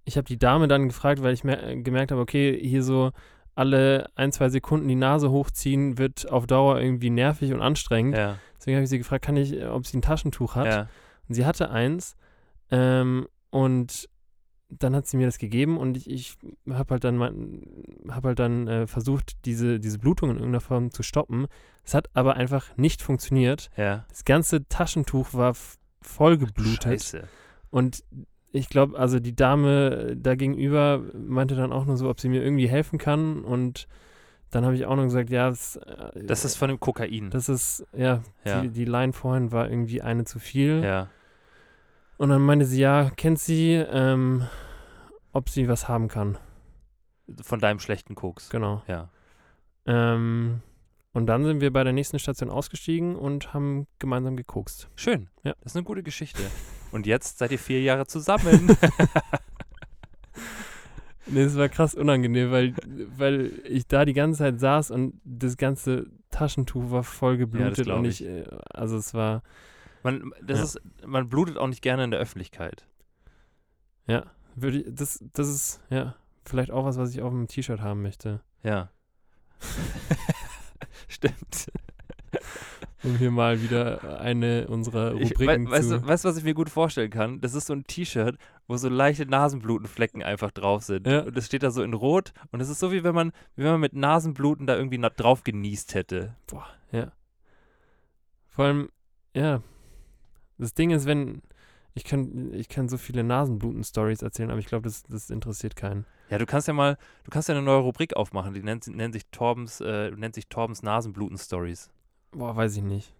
Speaker 3: ich habe die Dame dann gefragt, weil ich äh, gemerkt habe, okay, hier so alle ein, zwei Sekunden die Nase hochziehen, wird auf Dauer irgendwie nervig und anstrengend.
Speaker 2: Ja,
Speaker 3: Deswegen habe ich sie gefragt, kann ich, äh, ob sie ein Taschentuch hat.
Speaker 2: ja,
Speaker 3: Und sie hatte eins. Ähm, und dann hat sie mir das gegeben und ich, ich habe halt dann, hab halt dann äh, versucht, diese, diese Blutung in irgendeiner Form zu stoppen. Es hat aber einfach nicht funktioniert.
Speaker 2: ja.
Speaker 3: Das ganze Taschentuch war voll geblutet.
Speaker 2: Scheiße.
Speaker 3: Und ich glaube, also die Dame da gegenüber meinte dann auch nur so, ob sie mir irgendwie helfen kann. Und dann habe ich auch noch gesagt, ja, das, äh,
Speaker 2: Das ist von dem Kokain.
Speaker 3: das ist, ja,
Speaker 2: Ja.
Speaker 3: Die, die Line vorhin war irgendwie eine zu viel.
Speaker 2: ja,
Speaker 3: Und dann meinte sie, ja, kennt sie, ähm, ob sie was haben kann.
Speaker 2: von deinem schlechten Koks.
Speaker 3: Genau.
Speaker 2: Ja,
Speaker 3: Ähm, Und dann sind wir bei der nächsten Station ausgestiegen und haben gemeinsam gekokst.
Speaker 2: Schön.
Speaker 3: Ja.
Speaker 2: Das ist eine gute Geschichte. Und jetzt seid ihr vier Jahre zusammen.
Speaker 3: Nee, es war krass unangenehm, weil, weil ich da die ganze Zeit saß und das ganze Taschentuch war voll geblutet
Speaker 2: glaub
Speaker 3: und
Speaker 2: ich.
Speaker 3: ich, äh, also es war,
Speaker 2: Man, das
Speaker 3: Ja.
Speaker 2: ist, man blutet auch nicht gerne in der Öffentlichkeit.
Speaker 3: ja, würde ich, das, das ist, ja, vielleicht auch was, was ich auf dem T-Shirt haben möchte.
Speaker 2: Ja. Stimmt.
Speaker 3: Um hier mal wieder eine unserer
Speaker 2: Ich,
Speaker 3: Rubriken
Speaker 2: wei- weißt,
Speaker 3: zu.
Speaker 2: weißt du, was ich mir gut vorstellen kann? Das ist so ein T-Shirt, wo so leichte Nasenblutenflecken einfach drauf sind.
Speaker 3: Ja.
Speaker 2: Und das steht da so in Rot. Und es ist so, wie wenn man, wie wenn man mit Nasenbluten da irgendwie drauf genießt hätte.
Speaker 3: Boah, ja. Vor allem, ja. Das Ding ist, wenn. Ich kann, ich kann so viele Nasenbluten-Stories erzählen, aber ich glaube, das, das interessiert keinen.
Speaker 2: Ja, du kannst ja mal, du kannst ja eine neue Rubrik aufmachen, die nennt, nennt sich Torbens, äh, nennt sich Torbens Nasenbluten-Stories.
Speaker 3: Boah, weiß ich nicht.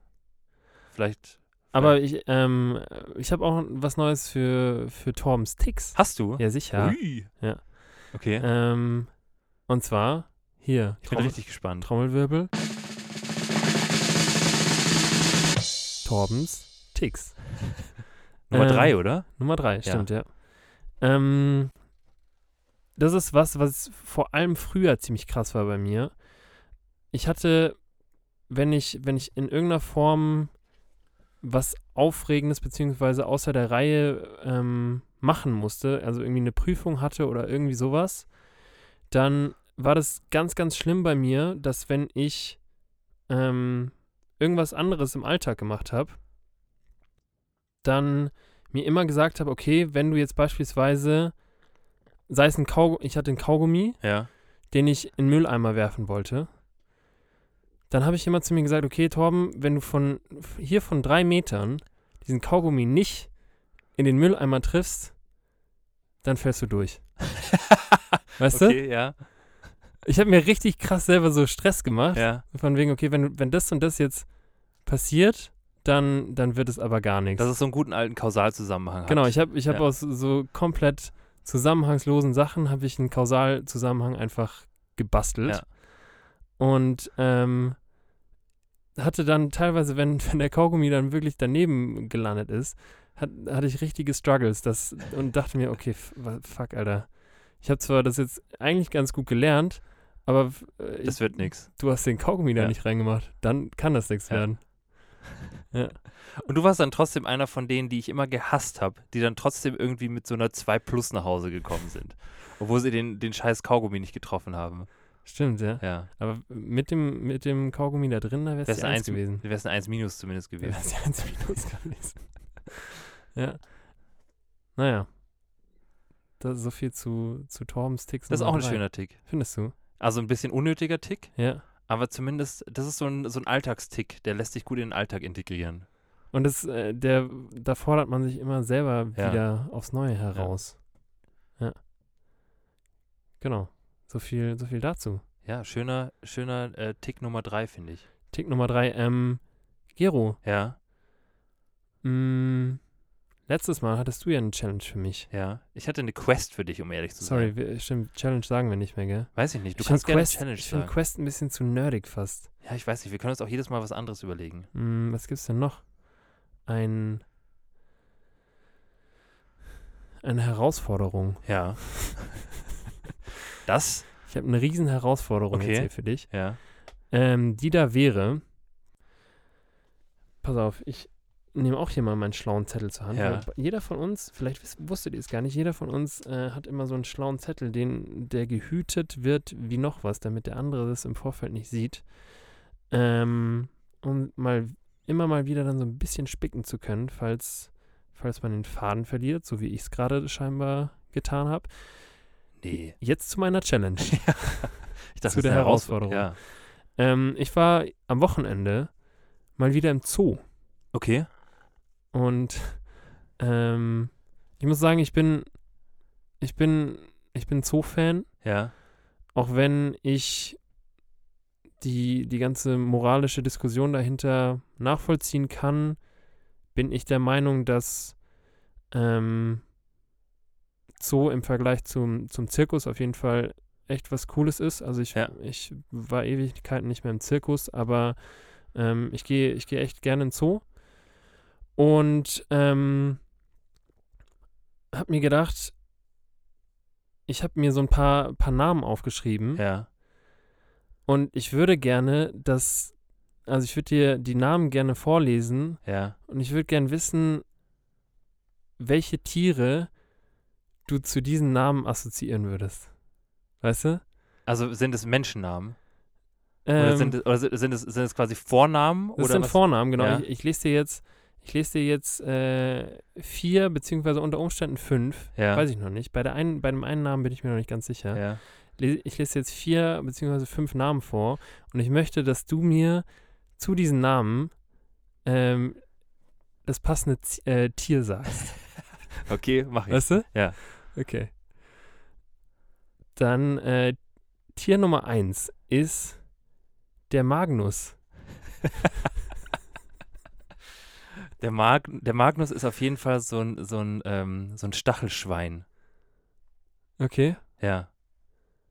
Speaker 2: Vielleicht.
Speaker 3: Aber ich, ähm, ich habe auch was Neues für, für Torbens Ticks.
Speaker 2: Hast du?
Speaker 3: Ja, sicher.
Speaker 2: Ui.
Speaker 3: Ja.
Speaker 2: Okay.
Speaker 3: Ähm, und zwar hier,
Speaker 2: ich bin
Speaker 3: Trommel,
Speaker 2: richtig gespannt.
Speaker 3: Trommelwirbel. Torbens Ticks.
Speaker 2: Nummer
Speaker 3: ähm,
Speaker 2: drei, oder?
Speaker 3: Nummer drei, stimmt, ja. Ähm, das ist was, was vor allem früher ziemlich krass war bei mir. Ich hatte, wenn ich, wenn ich in irgendeiner Form was Aufregendes beziehungsweise außer der Reihe ähm, machen musste, also irgendwie eine Prüfung hatte oder irgendwie sowas, dann war das ganz, ganz schlimm bei mir, dass wenn ich ähm, irgendwas anderes im Alltag gemacht habe, dann mir immer gesagt habe, okay, wenn du jetzt beispielsweise, sei es ein Kaugummi, ich hatte einen Kaugummi,
Speaker 2: Ja.
Speaker 3: den ich in den Mülleimer werfen wollte, dann habe ich immer zu mir gesagt, okay, Torben, wenn du von hier von drei Metern diesen Kaugummi nicht in den Mülleimer triffst, dann fällst du durch. Weißt du?
Speaker 2: okay, ja.
Speaker 3: Ich habe mir richtig krass selber so Stress gemacht.
Speaker 2: Ja.
Speaker 3: Von wegen, okay, wenn, wenn das und das jetzt passiert, dann, dann wird es aber gar nichts.
Speaker 2: Dass es so einen guten alten Kausalzusammenhang
Speaker 3: Genau,
Speaker 2: hat.
Speaker 3: ich habe ich hab
Speaker 2: Ja.
Speaker 3: aus so komplett zusammenhangslosen Sachen habe ich einen Kausalzusammenhang einfach gebastelt.
Speaker 2: Ja.
Speaker 3: Und ähm, hatte dann teilweise, wenn, wenn der Kaugummi dann wirklich daneben gelandet ist, hat, hatte ich richtige Struggles das, und dachte mir, okay, fuck, Alter. Ich habe zwar das jetzt eigentlich ganz gut gelernt, aber äh, ich,
Speaker 2: Das wird nix.
Speaker 3: du hast den Kaugummi da
Speaker 2: Ja.
Speaker 3: nicht reingemacht. Dann kann das nichts
Speaker 2: Ja.
Speaker 3: werden.
Speaker 2: Und du warst dann trotzdem einer von denen, die ich immer gehasst habe, die dann trotzdem irgendwie mit so einer 2 Plus nach Hause gekommen sind. Obwohl sie den, den scheiß Kaugummi nicht getroffen haben.
Speaker 3: Stimmt, ja.
Speaker 2: Ja.
Speaker 3: Aber mit dem, mit dem Kaugummi da drin, da wäre es Eins gewesen.
Speaker 2: Wäre es ein 1 Minus zumindest gewesen.
Speaker 3: wäre es die Eins minus gewesen. ja. Naja. Das ist so viel zu, zu Torbens Ticks.
Speaker 2: Das ist auch ein schöner Tick.
Speaker 3: Findest du?
Speaker 2: Also ein bisschen unnötiger Tick,
Speaker 3: Ja.
Speaker 2: aber zumindest, das ist so ein, so ein Alltagstick, der lässt sich gut in den Alltag integrieren.
Speaker 3: Und das, äh, der, da fordert man sich immer selber
Speaker 2: Ja.
Speaker 3: wieder aufs Neue heraus. Ja. Genau. So viel, so viel dazu.
Speaker 2: Ja, schöner, schöner äh, Tick Nummer 3, finde ich.
Speaker 3: Tick Nummer drei. Ähm, Gero,
Speaker 2: Ja,
Speaker 3: mh, letztes Mal hattest du ja eine Challenge für mich.
Speaker 2: ja. Ich hatte eine Quest für dich, um ehrlich zu
Speaker 3: Sorry,
Speaker 2: sein.
Speaker 3: wir, stimmt, Challenge sagen wir nicht mehr, gell?
Speaker 2: Weiß ich nicht. Du
Speaker 3: Ich
Speaker 2: kannst gerne
Speaker 3: Quest,
Speaker 2: Challenge
Speaker 3: Ich finde
Speaker 2: sagen.
Speaker 3: Quest ein bisschen zu nerdig fast.
Speaker 2: Ja, ich weiß nicht. Wir können uns auch jedes Mal was anderes überlegen.
Speaker 3: Hm, was gibt's denn noch? Ein. Eine Herausforderung.
Speaker 2: Ja. das?
Speaker 3: Ich habe eine riesen Herausforderung
Speaker 2: Okay.
Speaker 3: jetzt hier für dich.
Speaker 2: Ja.
Speaker 3: Ähm, die da wäre. Pass auf, ich nehme auch hier mal meinen schlauen Zettel zur Hand.
Speaker 2: Ja.
Speaker 3: Jeder von uns, vielleicht wusstet ihr es gar nicht, jeder von uns äh, hat immer so einen schlauen Zettel, den, der gehütet wird wie noch was, damit der andere das im Vorfeld nicht sieht. Ähm, um mal immer mal wieder dann so ein bisschen spicken zu können, falls, falls man den Faden verliert, so wie ich es gerade scheinbar getan habe.
Speaker 2: Nee.
Speaker 3: Jetzt zu meiner Challenge.
Speaker 2: Ich dachte,
Speaker 3: Zu der Herausforderung.
Speaker 2: Ja.
Speaker 3: ähm, ich war am Wochenende mal wieder im Zoo.
Speaker 2: Okay.
Speaker 3: Und ähm, ich muss sagen, ich bin, ich bin, ich bin Zoo-Fan,
Speaker 2: Ja.
Speaker 3: auch wenn ich die, die ganze moralische Diskussion dahinter nachvollziehen kann, bin ich der Meinung, dass ähm, Zoo im Vergleich zum, zum Zirkus auf jeden Fall echt was Cooles ist. Also ich,
Speaker 2: Ja.
Speaker 3: ich war Ewigkeiten nicht mehr im Zirkus, aber ähm, ich gehe ich gehe echt gerne in den Zoo. Und ähm, habe mir gedacht, ich habe mir so ein paar, paar Namen aufgeschrieben
Speaker 2: Ja.
Speaker 3: und ich würde gerne das, also ich würde dir die Namen gerne vorlesen
Speaker 2: Ja.
Speaker 3: und ich würde gerne wissen, welche Tiere du zu diesen Namen assoziieren würdest. Weißt du?
Speaker 2: Also sind es Menschennamen? Oder,
Speaker 3: Ähm,
Speaker 2: sind, es, oder sind, es, sind es quasi Vornamen?
Speaker 3: das
Speaker 2: oder
Speaker 3: sind
Speaker 2: was?
Speaker 3: Vornamen, genau.
Speaker 2: Ja.
Speaker 3: Ich, ich lese dir jetzt, ich lese dir jetzt äh, vier, beziehungsweise unter Umständen fünf.
Speaker 2: Ja.
Speaker 3: Weiß ich noch nicht. Bei, der einen, bei dem einen Namen bin ich mir noch nicht ganz sicher.
Speaker 2: Ja.
Speaker 3: Ich lese jetzt vier, beziehungsweise fünf Namen vor und ich möchte, dass du mir zu diesen Namen ähm, das passende Z äh, Tier sagst.
Speaker 2: Okay, mach ich.
Speaker 3: Weißt du?
Speaker 2: Ja.
Speaker 3: Okay. Dann äh, Tier Nummer eins ist der Magnus.
Speaker 2: Der, Mag der Magnus ist auf jeden Fall so ein, so ein, ähm, so ein Stachelschwein.
Speaker 3: Okay.
Speaker 2: Ja.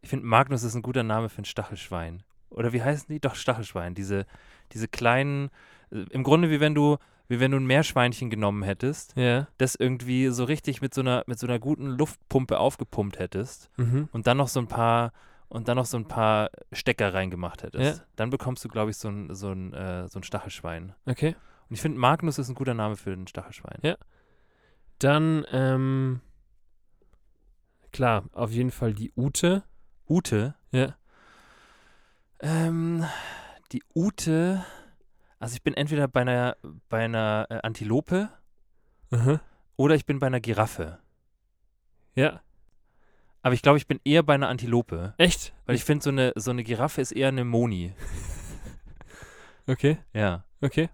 Speaker 2: Ich finde, Magnus ist ein guter Name für ein Stachelschwein. Oder wie heißen die? Doch, Stachelschwein. Diese, diese kleinen, äh, im Grunde wie wenn du, wie wenn du ein Meerschweinchen genommen hättest,
Speaker 3: Ja.
Speaker 2: das irgendwie so richtig mit so einer, mit so einer guten Luftpumpe aufgepumpt hättest
Speaker 3: Mhm.
Speaker 2: und dann noch so ein paar und dann noch so ein paar Stecker reingemacht hättest.
Speaker 3: Ja.
Speaker 2: Dann bekommst du, glaube ich, so ein, so ein, äh, so ein Stachelschwein.
Speaker 3: Okay.
Speaker 2: Und ich finde, Magnus ist ein guter Name für ein Stachelschwein.
Speaker 3: Ja. Dann, ähm, klar, auf jeden Fall die Ute.
Speaker 2: Ute,
Speaker 3: Ja.
Speaker 2: Ähm, die Ute, also ich bin entweder bei einer, bei einer äh, Antilope
Speaker 3: Aha.
Speaker 2: oder ich bin bei einer Giraffe.
Speaker 3: Ja.
Speaker 2: Aber ich glaube, ich bin eher bei einer Antilope.
Speaker 3: Echt?
Speaker 2: Weil ich finde, so eine, so eine Giraffe ist eher eine Moni.
Speaker 3: Okay.
Speaker 2: Ja.
Speaker 3: Okay.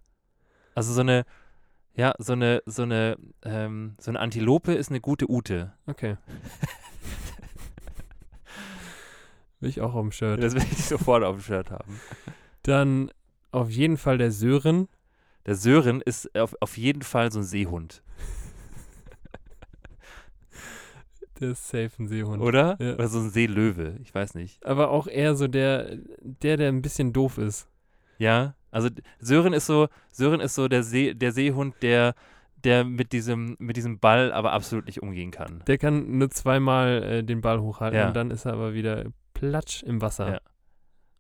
Speaker 2: Also so eine, ja, so eine, so eine, ähm, so eine Antilope ist eine gute Ute.
Speaker 3: Okay. Will ich auch auf dem Shirt.
Speaker 2: Das will ich sofort auf dem Shirt haben.
Speaker 3: Dann auf jeden Fall der Sören.
Speaker 2: Der Sören ist auf, auf jeden Fall so ein Seehund,
Speaker 3: Der ist safe ein Seehund.
Speaker 2: oder?
Speaker 3: Ja.
Speaker 2: Oder so ein Seelöwe, ich weiß nicht.
Speaker 3: Aber auch eher so der, der, der ein bisschen doof ist.
Speaker 2: Ja, also Sören ist so, Sören ist so der See, der Seehund, der, der mit diesem, mit diesem Ball aber absolut nicht umgehen kann.
Speaker 3: Der kann nur zweimal äh, den Ball hochhalten
Speaker 2: Ja.
Speaker 3: und dann ist er aber wieder platsch im Wasser.
Speaker 2: Ja.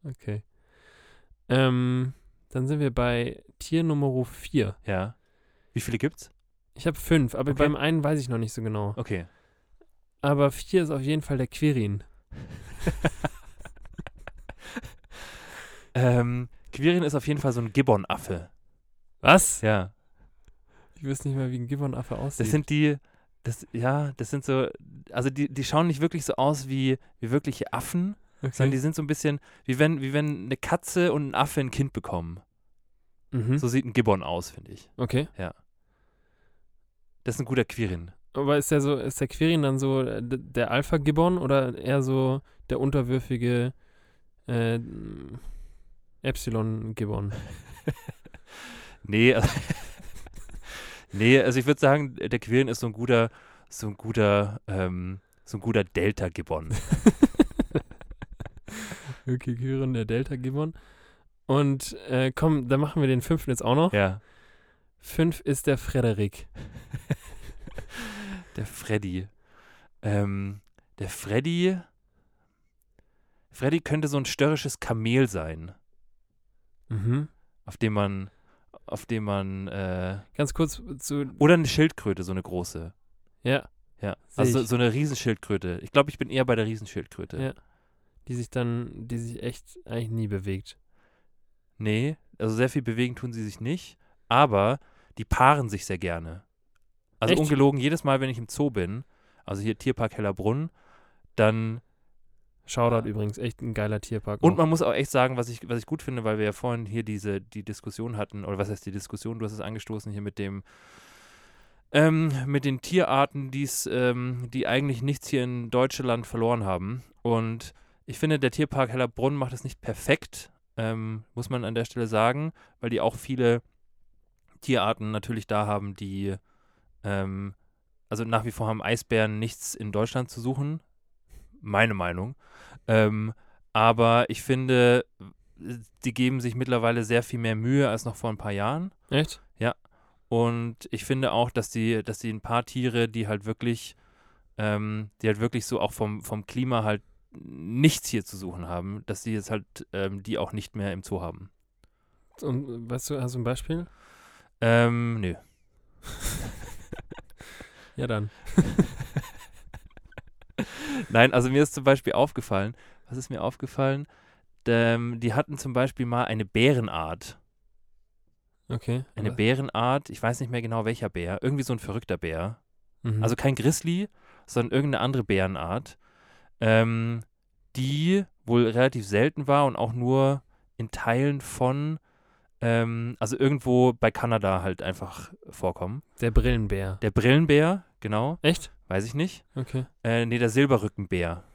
Speaker 3: Okay. Ähm, dann sind wir bei Tier Nummer 4.
Speaker 2: Ja. Wie viele gibt's?
Speaker 3: Ich habe fünf, aber
Speaker 2: Okay.
Speaker 3: beim einen weiß ich noch nicht so genau.
Speaker 2: Okay.
Speaker 3: Aber vier ist auf jeden Fall der Quirin.
Speaker 2: Ähm, Quirin ist auf jeden Fall so ein Gibbon-Affe.
Speaker 3: Was?
Speaker 2: Ja.
Speaker 3: Ich wüsste nicht mal, wie ein Gibbon-Affe aussieht.
Speaker 2: Das sind die, das, ja, das sind so, also die, die schauen nicht wirklich so aus wie, wie wirkliche Affen, sondern die
Speaker 3: okay.
Speaker 2: sind so ein bisschen, wie wenn, wie wenn eine Katze und ein Affe ein Kind bekommen.
Speaker 3: Mhm.
Speaker 2: So sieht ein Gibbon aus, finde ich.
Speaker 3: okay.
Speaker 2: Das ist ein guter Quirin.
Speaker 3: Aber ist der so, ist der Quirin dann so äh, der Alpha-Gibbon oder eher so der unterwürfige äh, Epsilon-Gibbon?
Speaker 2: Nee, also, nee, also ich würde sagen, der Quirin ist so ein guter, so ein guter, ähm, so ein guter Delta-Gibbon.
Speaker 3: Okay, Quirin, der Delta-Gibbon. Und äh, komm, dann machen wir den fünften jetzt auch noch.
Speaker 2: ja.
Speaker 3: Fünf ist der Frederik.
Speaker 2: Der Freddy. Ähm, der Freddy. Freddy könnte so ein störrisches Kamel sein,
Speaker 3: Mhm.
Speaker 2: auf dem man, auf dem man, äh,
Speaker 3: Ganz kurz zu,
Speaker 2: oder eine Schildkröte, so eine große.
Speaker 3: ja,
Speaker 2: Ja, also so eine Riesenschildkröte. Ich glaube, ich bin eher bei der Riesenschildkröte.
Speaker 3: Ja. Die sich dann, die sich echt eigentlich nie bewegt.
Speaker 2: Nee, also sehr viel bewegen tun sie sich nicht, aber die paaren sich sehr gerne. Also
Speaker 3: Echt?
Speaker 2: ungelogen, jedes Mal, wenn ich im Zoo bin, also hier Tierpark Hellerbrunn, dann
Speaker 3: Shoutout übrigens, echt ein geiler Tierpark.
Speaker 2: Und
Speaker 3: auch.
Speaker 2: man muss auch echt sagen, was ich, was ich gut finde, weil wir ja vorhin hier diese, die Diskussion hatten, oder was heißt die Diskussion, du hast es angestoßen hier mit dem, ähm, mit den Tierarten, die's, ähm, die eigentlich nichts hier in Deutschland verloren haben. Und ich finde, der Tierpark Hellerbrunn macht es nicht perfekt, ähm, muss man an der Stelle sagen, weil die auch viele Tierarten natürlich da haben, die, ähm, also nach wie vor haben Eisbären nichts in Deutschland zu suchen. meine Meinung. Ähm, aber ich finde, die geben sich mittlerweile sehr viel mehr Mühe als noch vor ein paar Jahren.
Speaker 3: Echt?
Speaker 2: Und ich finde auch, dass die, dass die ein paar Tiere, die halt wirklich, ähm, die halt wirklich so auch vom, vom Klima halt nichts hier zu suchen haben, dass die jetzt halt ähm, die auch nicht mehr im Zoo haben.
Speaker 3: Und weißt du, hast du ein Beispiel?
Speaker 2: Ähm, nö.
Speaker 3: Ja, dann.
Speaker 2: Nein, also mir ist zum Beispiel aufgefallen, was ist mir aufgefallen? Ähm, die hatten zum Beispiel mal eine Bärenart.
Speaker 3: Okay.
Speaker 2: Eine Bärenart, ich weiß nicht mehr genau welcher Bär, irgendwie so ein verrückter Bär.
Speaker 3: Mhm.
Speaker 2: Also kein Grizzly, sondern irgendeine andere Bärenart, ähm, die wohl relativ selten war und auch nur in Teilen von, ähm, also irgendwo bei Kanada halt einfach vorkommen.
Speaker 3: der Brillenbär.
Speaker 2: Der Brillenbär, genau,
Speaker 3: Echt?
Speaker 2: weiß ich nicht.
Speaker 3: Okay.
Speaker 2: Äh, nee, der Silberrückenbär,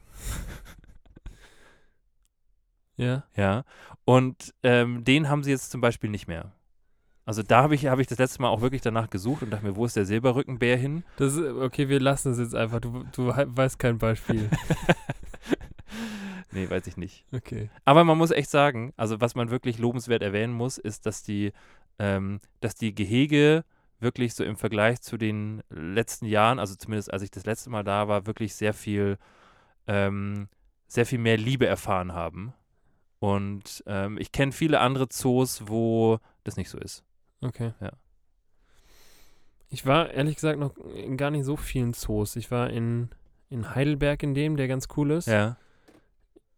Speaker 3: Ja.
Speaker 2: ja. Und ähm, den haben sie jetzt zum Beispiel nicht mehr. Also da habe ich, hab ich das letzte Mal auch wirklich danach gesucht und dachte mir, wo ist der Silberrückenbär hin?
Speaker 3: Das ist, okay, wir lassen es jetzt einfach. Du, du weißt kein Beispiel.
Speaker 2: nee, weiß ich nicht.
Speaker 3: Okay.
Speaker 2: Aber man muss echt sagen, also was man wirklich lobenswert erwähnen muss, ist, dass die, ähm, dass die Gehege wirklich so im Vergleich zu den letzten Jahren, also zumindest als ich das letzte Mal da war, wirklich sehr viel, ähm, sehr viel mehr Liebe erfahren haben. Und ähm, ich kenne viele andere Zoos, wo das nicht so ist.
Speaker 3: Okay.
Speaker 2: Ja.
Speaker 3: Ich war ehrlich gesagt noch in gar nicht so vielen Zoos. Ich war in, in Heidelberg in dem, der ganz cool ist.
Speaker 2: Ja.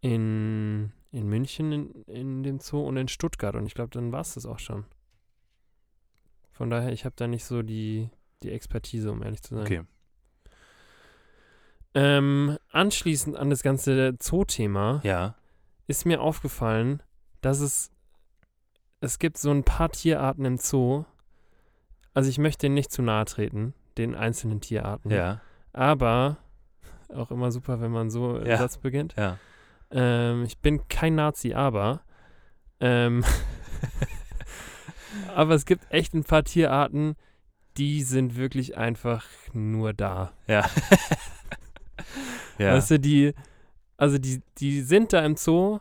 Speaker 3: In, in München in, in dem Zoo und in Stuttgart. Und ich glaube, dann war es das auch schon. Von daher, ich habe da nicht so die, die Expertise, um ehrlich zu sein.
Speaker 2: Okay.
Speaker 3: Ähm, anschließend an das ganze Zoo-Thema
Speaker 2: Ja.
Speaker 3: ist mir aufgefallen, dass es es gibt so ein paar Tierarten im Zoo. Also ich möchte denen nicht zu nahe treten, den einzelnen Tierarten.
Speaker 2: Ja.
Speaker 3: Aber auch immer super, wenn man so einen
Speaker 2: Ja.
Speaker 3: Satz beginnt.
Speaker 2: Ja.
Speaker 3: Ähm, ich bin kein Nazi, aber ähm, aber es gibt echt ein paar Tierarten, die sind wirklich einfach nur da.
Speaker 2: Ja. ja.
Speaker 3: Weißt du, die, also die, die sind da im Zoo,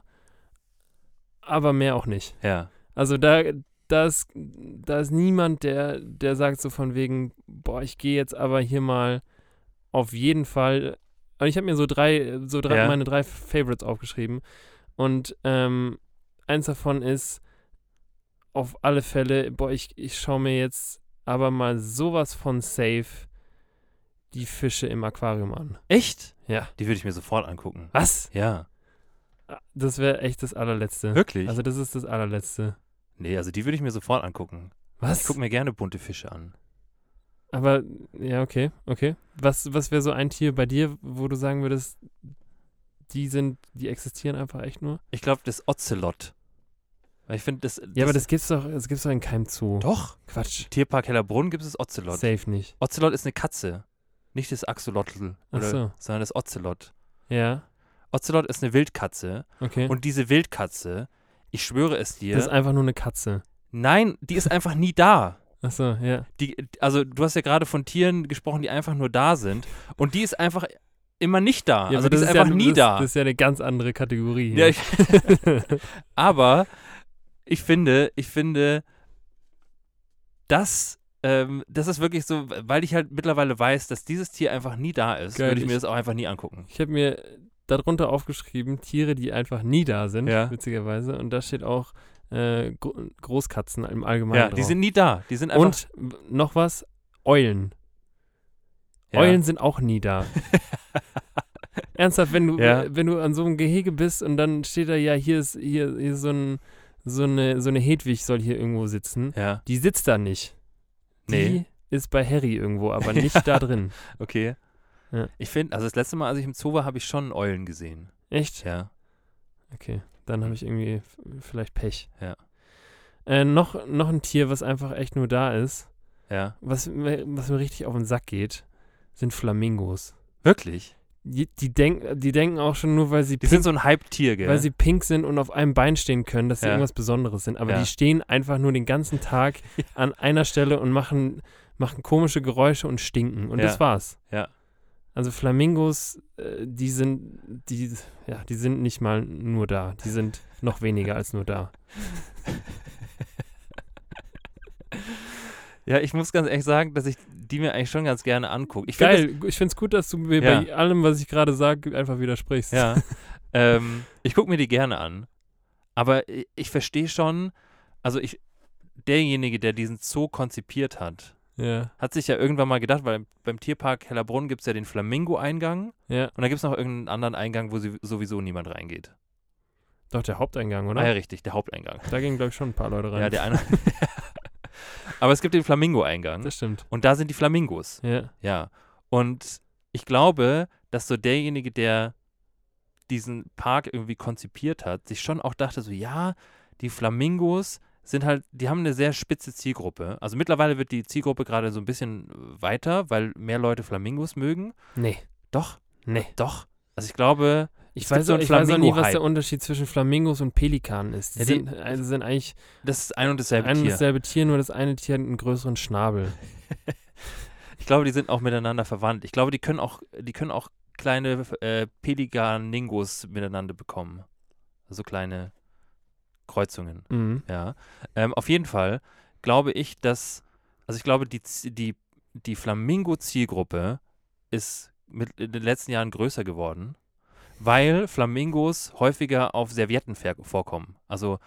Speaker 3: aber mehr auch nicht.
Speaker 2: ja.
Speaker 3: Also da, da, ist, da ist niemand, der, der sagt so von wegen, boah, ich gehe jetzt aber hier mal auf jeden Fall. Und ich habe mir so drei, so drei,
Speaker 2: Ja.
Speaker 3: meine drei Favorites aufgeschrieben. Und ähm, eins davon ist auf alle Fälle, boah, ich, ich schaue mir jetzt aber mal sowas von safe die Fische im Aquarium an.
Speaker 2: Echt?
Speaker 3: Ja.
Speaker 2: Die würde ich mir sofort angucken.
Speaker 3: Was?
Speaker 2: Ja.
Speaker 3: Das wäre echt das allerletzte.
Speaker 2: Wirklich?
Speaker 3: Also das ist das allerletzte.
Speaker 2: Nee, also die würde ich mir sofort angucken. Ich
Speaker 3: Was?
Speaker 2: gucke mir gerne bunte Fische an.
Speaker 3: Aber, ja, okay, okay. Was, was wäre so ein Tier bei dir, wo du sagen würdest, die sind, die existieren einfach echt nur?
Speaker 2: Ich glaube, das Ocelot. Weil ich finde, das,
Speaker 3: Ja, aber das gibt's doch, das gibt's doch in keinem Zoo.
Speaker 2: Doch.
Speaker 3: Quatsch.
Speaker 2: Tierpark Hellerbrunn gibt es Ocelot.
Speaker 3: Safe nicht.
Speaker 2: Ocelot ist eine Katze. Nicht das Axolotl,
Speaker 3: Ach
Speaker 2: oder,
Speaker 3: so.
Speaker 2: sondern das Ocelot.
Speaker 3: Ja,
Speaker 2: Ocelot ist eine Wildkatze.
Speaker 3: okay.
Speaker 2: Und diese Wildkatze, ich schwöre es dir,
Speaker 3: das ist einfach nur eine Katze.
Speaker 2: nein, die ist einfach nie da.
Speaker 3: Achso, ja.
Speaker 2: Die, also du hast ja gerade von Tieren gesprochen, die einfach nur da sind. Und die ist einfach immer nicht da.
Speaker 3: ja
Speaker 2: also die ist
Speaker 3: ja,
Speaker 2: einfach nie
Speaker 3: das,
Speaker 2: da.
Speaker 3: Das ist ja eine ganz andere Kategorie.
Speaker 2: Ja,
Speaker 3: hier.
Speaker 2: ich, aber ich finde, ich finde, das, ähm, das ist wirklich so, weil ich halt mittlerweile weiß, dass dieses Tier einfach nie da ist,
Speaker 3: Geil,
Speaker 2: würde ich mir
Speaker 3: ich-
Speaker 2: das auch einfach nie angucken.
Speaker 3: Ich habe mir darunter aufgeschrieben, Tiere, die einfach nie da sind,
Speaker 2: Ja.
Speaker 3: witzigerweise. Und da steht auch äh, Gro Großkatzen im Allgemeinen
Speaker 2: Ja,
Speaker 3: drauf.
Speaker 2: die sind nie da. Die sind einfach.
Speaker 3: Und noch was, Eulen.
Speaker 2: ja.
Speaker 3: Eulen sind auch nie da. Ernsthaft, wenn du,
Speaker 2: Ja.
Speaker 3: wenn du an so einem Gehege bist und dann steht da, ja, hier ist, hier, hier ist so, ein, so, eine, so eine Hedwig soll hier irgendwo sitzen.
Speaker 2: Ja,
Speaker 3: Die sitzt da nicht. Die
Speaker 2: Nee.
Speaker 3: ist bei Harry irgendwo, aber nicht da drin.
Speaker 2: okay.
Speaker 3: Ja.
Speaker 2: Ich finde, also das letzte Mal, als ich im Zoo war, habe ich schon Eulen gesehen.
Speaker 3: Echt?
Speaker 2: Ja.
Speaker 3: Okay, dann habe ich irgendwie vielleicht Pech.
Speaker 2: Ja.
Speaker 3: Äh, noch, noch ein Tier, was einfach echt nur da ist,
Speaker 2: Ja.
Speaker 3: was, mir- was mir richtig auf den Sack geht, sind Flamingos.
Speaker 2: Wirklich?
Speaker 3: Die, die, denk, die denken auch schon nur, weil sie,
Speaker 2: Die
Speaker 3: pink,
Speaker 2: sind so ein Hype-Tier, gell?
Speaker 3: weil sie pink sind und auf einem Bein stehen können, dass sie
Speaker 2: Ja.
Speaker 3: irgendwas Besonderes sind. Aber
Speaker 2: Ja.
Speaker 3: die stehen einfach nur den ganzen Tag an einer Stelle und machen, machen komische Geräusche und stinken. Und
Speaker 2: Ja.
Speaker 3: das war's.
Speaker 2: Ja.
Speaker 3: Also Flamingos, äh, die sind, die, ja, die sind nicht mal nur da. Die sind noch weniger als nur da.
Speaker 2: Ja, ich muss ganz ehrlich sagen, dass ich die mir eigentlich schon ganz gerne angucke. Ich finde
Speaker 3: Geil, ich finde es gut, dass du mir
Speaker 2: Ja.
Speaker 3: bei allem, was ich gerade sage, einfach widersprichst.
Speaker 2: Ja. ähm, ich gucke mir die gerne an. Aber ich, ich verstehe schon, also ich, derjenige, der diesen Zoo konzipiert hat,
Speaker 3: Ja,
Speaker 2: hat sich ja irgendwann mal gedacht, weil beim Tierpark Hellerbrunn gibt es ja den Flamingo-Eingang
Speaker 3: ja.
Speaker 2: und dann gibt es noch irgendeinen anderen Eingang, wo sowieso niemand reingeht.
Speaker 3: Doch, der Haupteingang, oder?
Speaker 2: Ah ja, richtig, der Haupteingang.
Speaker 3: Da gingen, glaube ich, schon ein paar Leute rein.
Speaker 2: Ja, der eine. Aber es gibt den Flamingo-Eingang
Speaker 3: das stimmt.
Speaker 2: und da sind die Flamingos.
Speaker 3: Ja.
Speaker 2: Ja. Und ich glaube, dass so derjenige, der diesen Park irgendwie konzipiert hat, sich schon auch dachte, so ja, die Flamingos sind halt, die haben eine sehr spitze Zielgruppe. Also mittlerweile wird die Zielgruppe gerade so ein bisschen weiter, weil mehr Leute Flamingos mögen.
Speaker 3: Nee,
Speaker 2: Doch,
Speaker 3: nee.
Speaker 2: doch. Also ich glaube,
Speaker 3: Ich weiß,
Speaker 2: so
Speaker 3: ich weiß auch nie, was der Unterschied zwischen Flamingos und Pelikanen ist. Die,
Speaker 2: Ja, die-
Speaker 3: sind, also sind eigentlich
Speaker 2: das ist ein und dasselbe
Speaker 3: ein und
Speaker 2: Tier.
Speaker 3: dasselbe Tier, nur das eine Tier hat einen größeren Schnabel.
Speaker 2: Ich glaube, die sind auch miteinander verwandt. Ich glaube, die können auch, die können auch kleine äh, Pelikaningos miteinander bekommen. Also kleine Kreuzungen.
Speaker 3: Mhm.
Speaker 2: Ja. Ähm, auf jeden Fall glaube ich, dass, also ich glaube, die, die, die Flamingo-Zielgruppe ist mit in den letzten Jahren größer geworden, weil Flamingos häufiger auf Servietten vorkommen. Also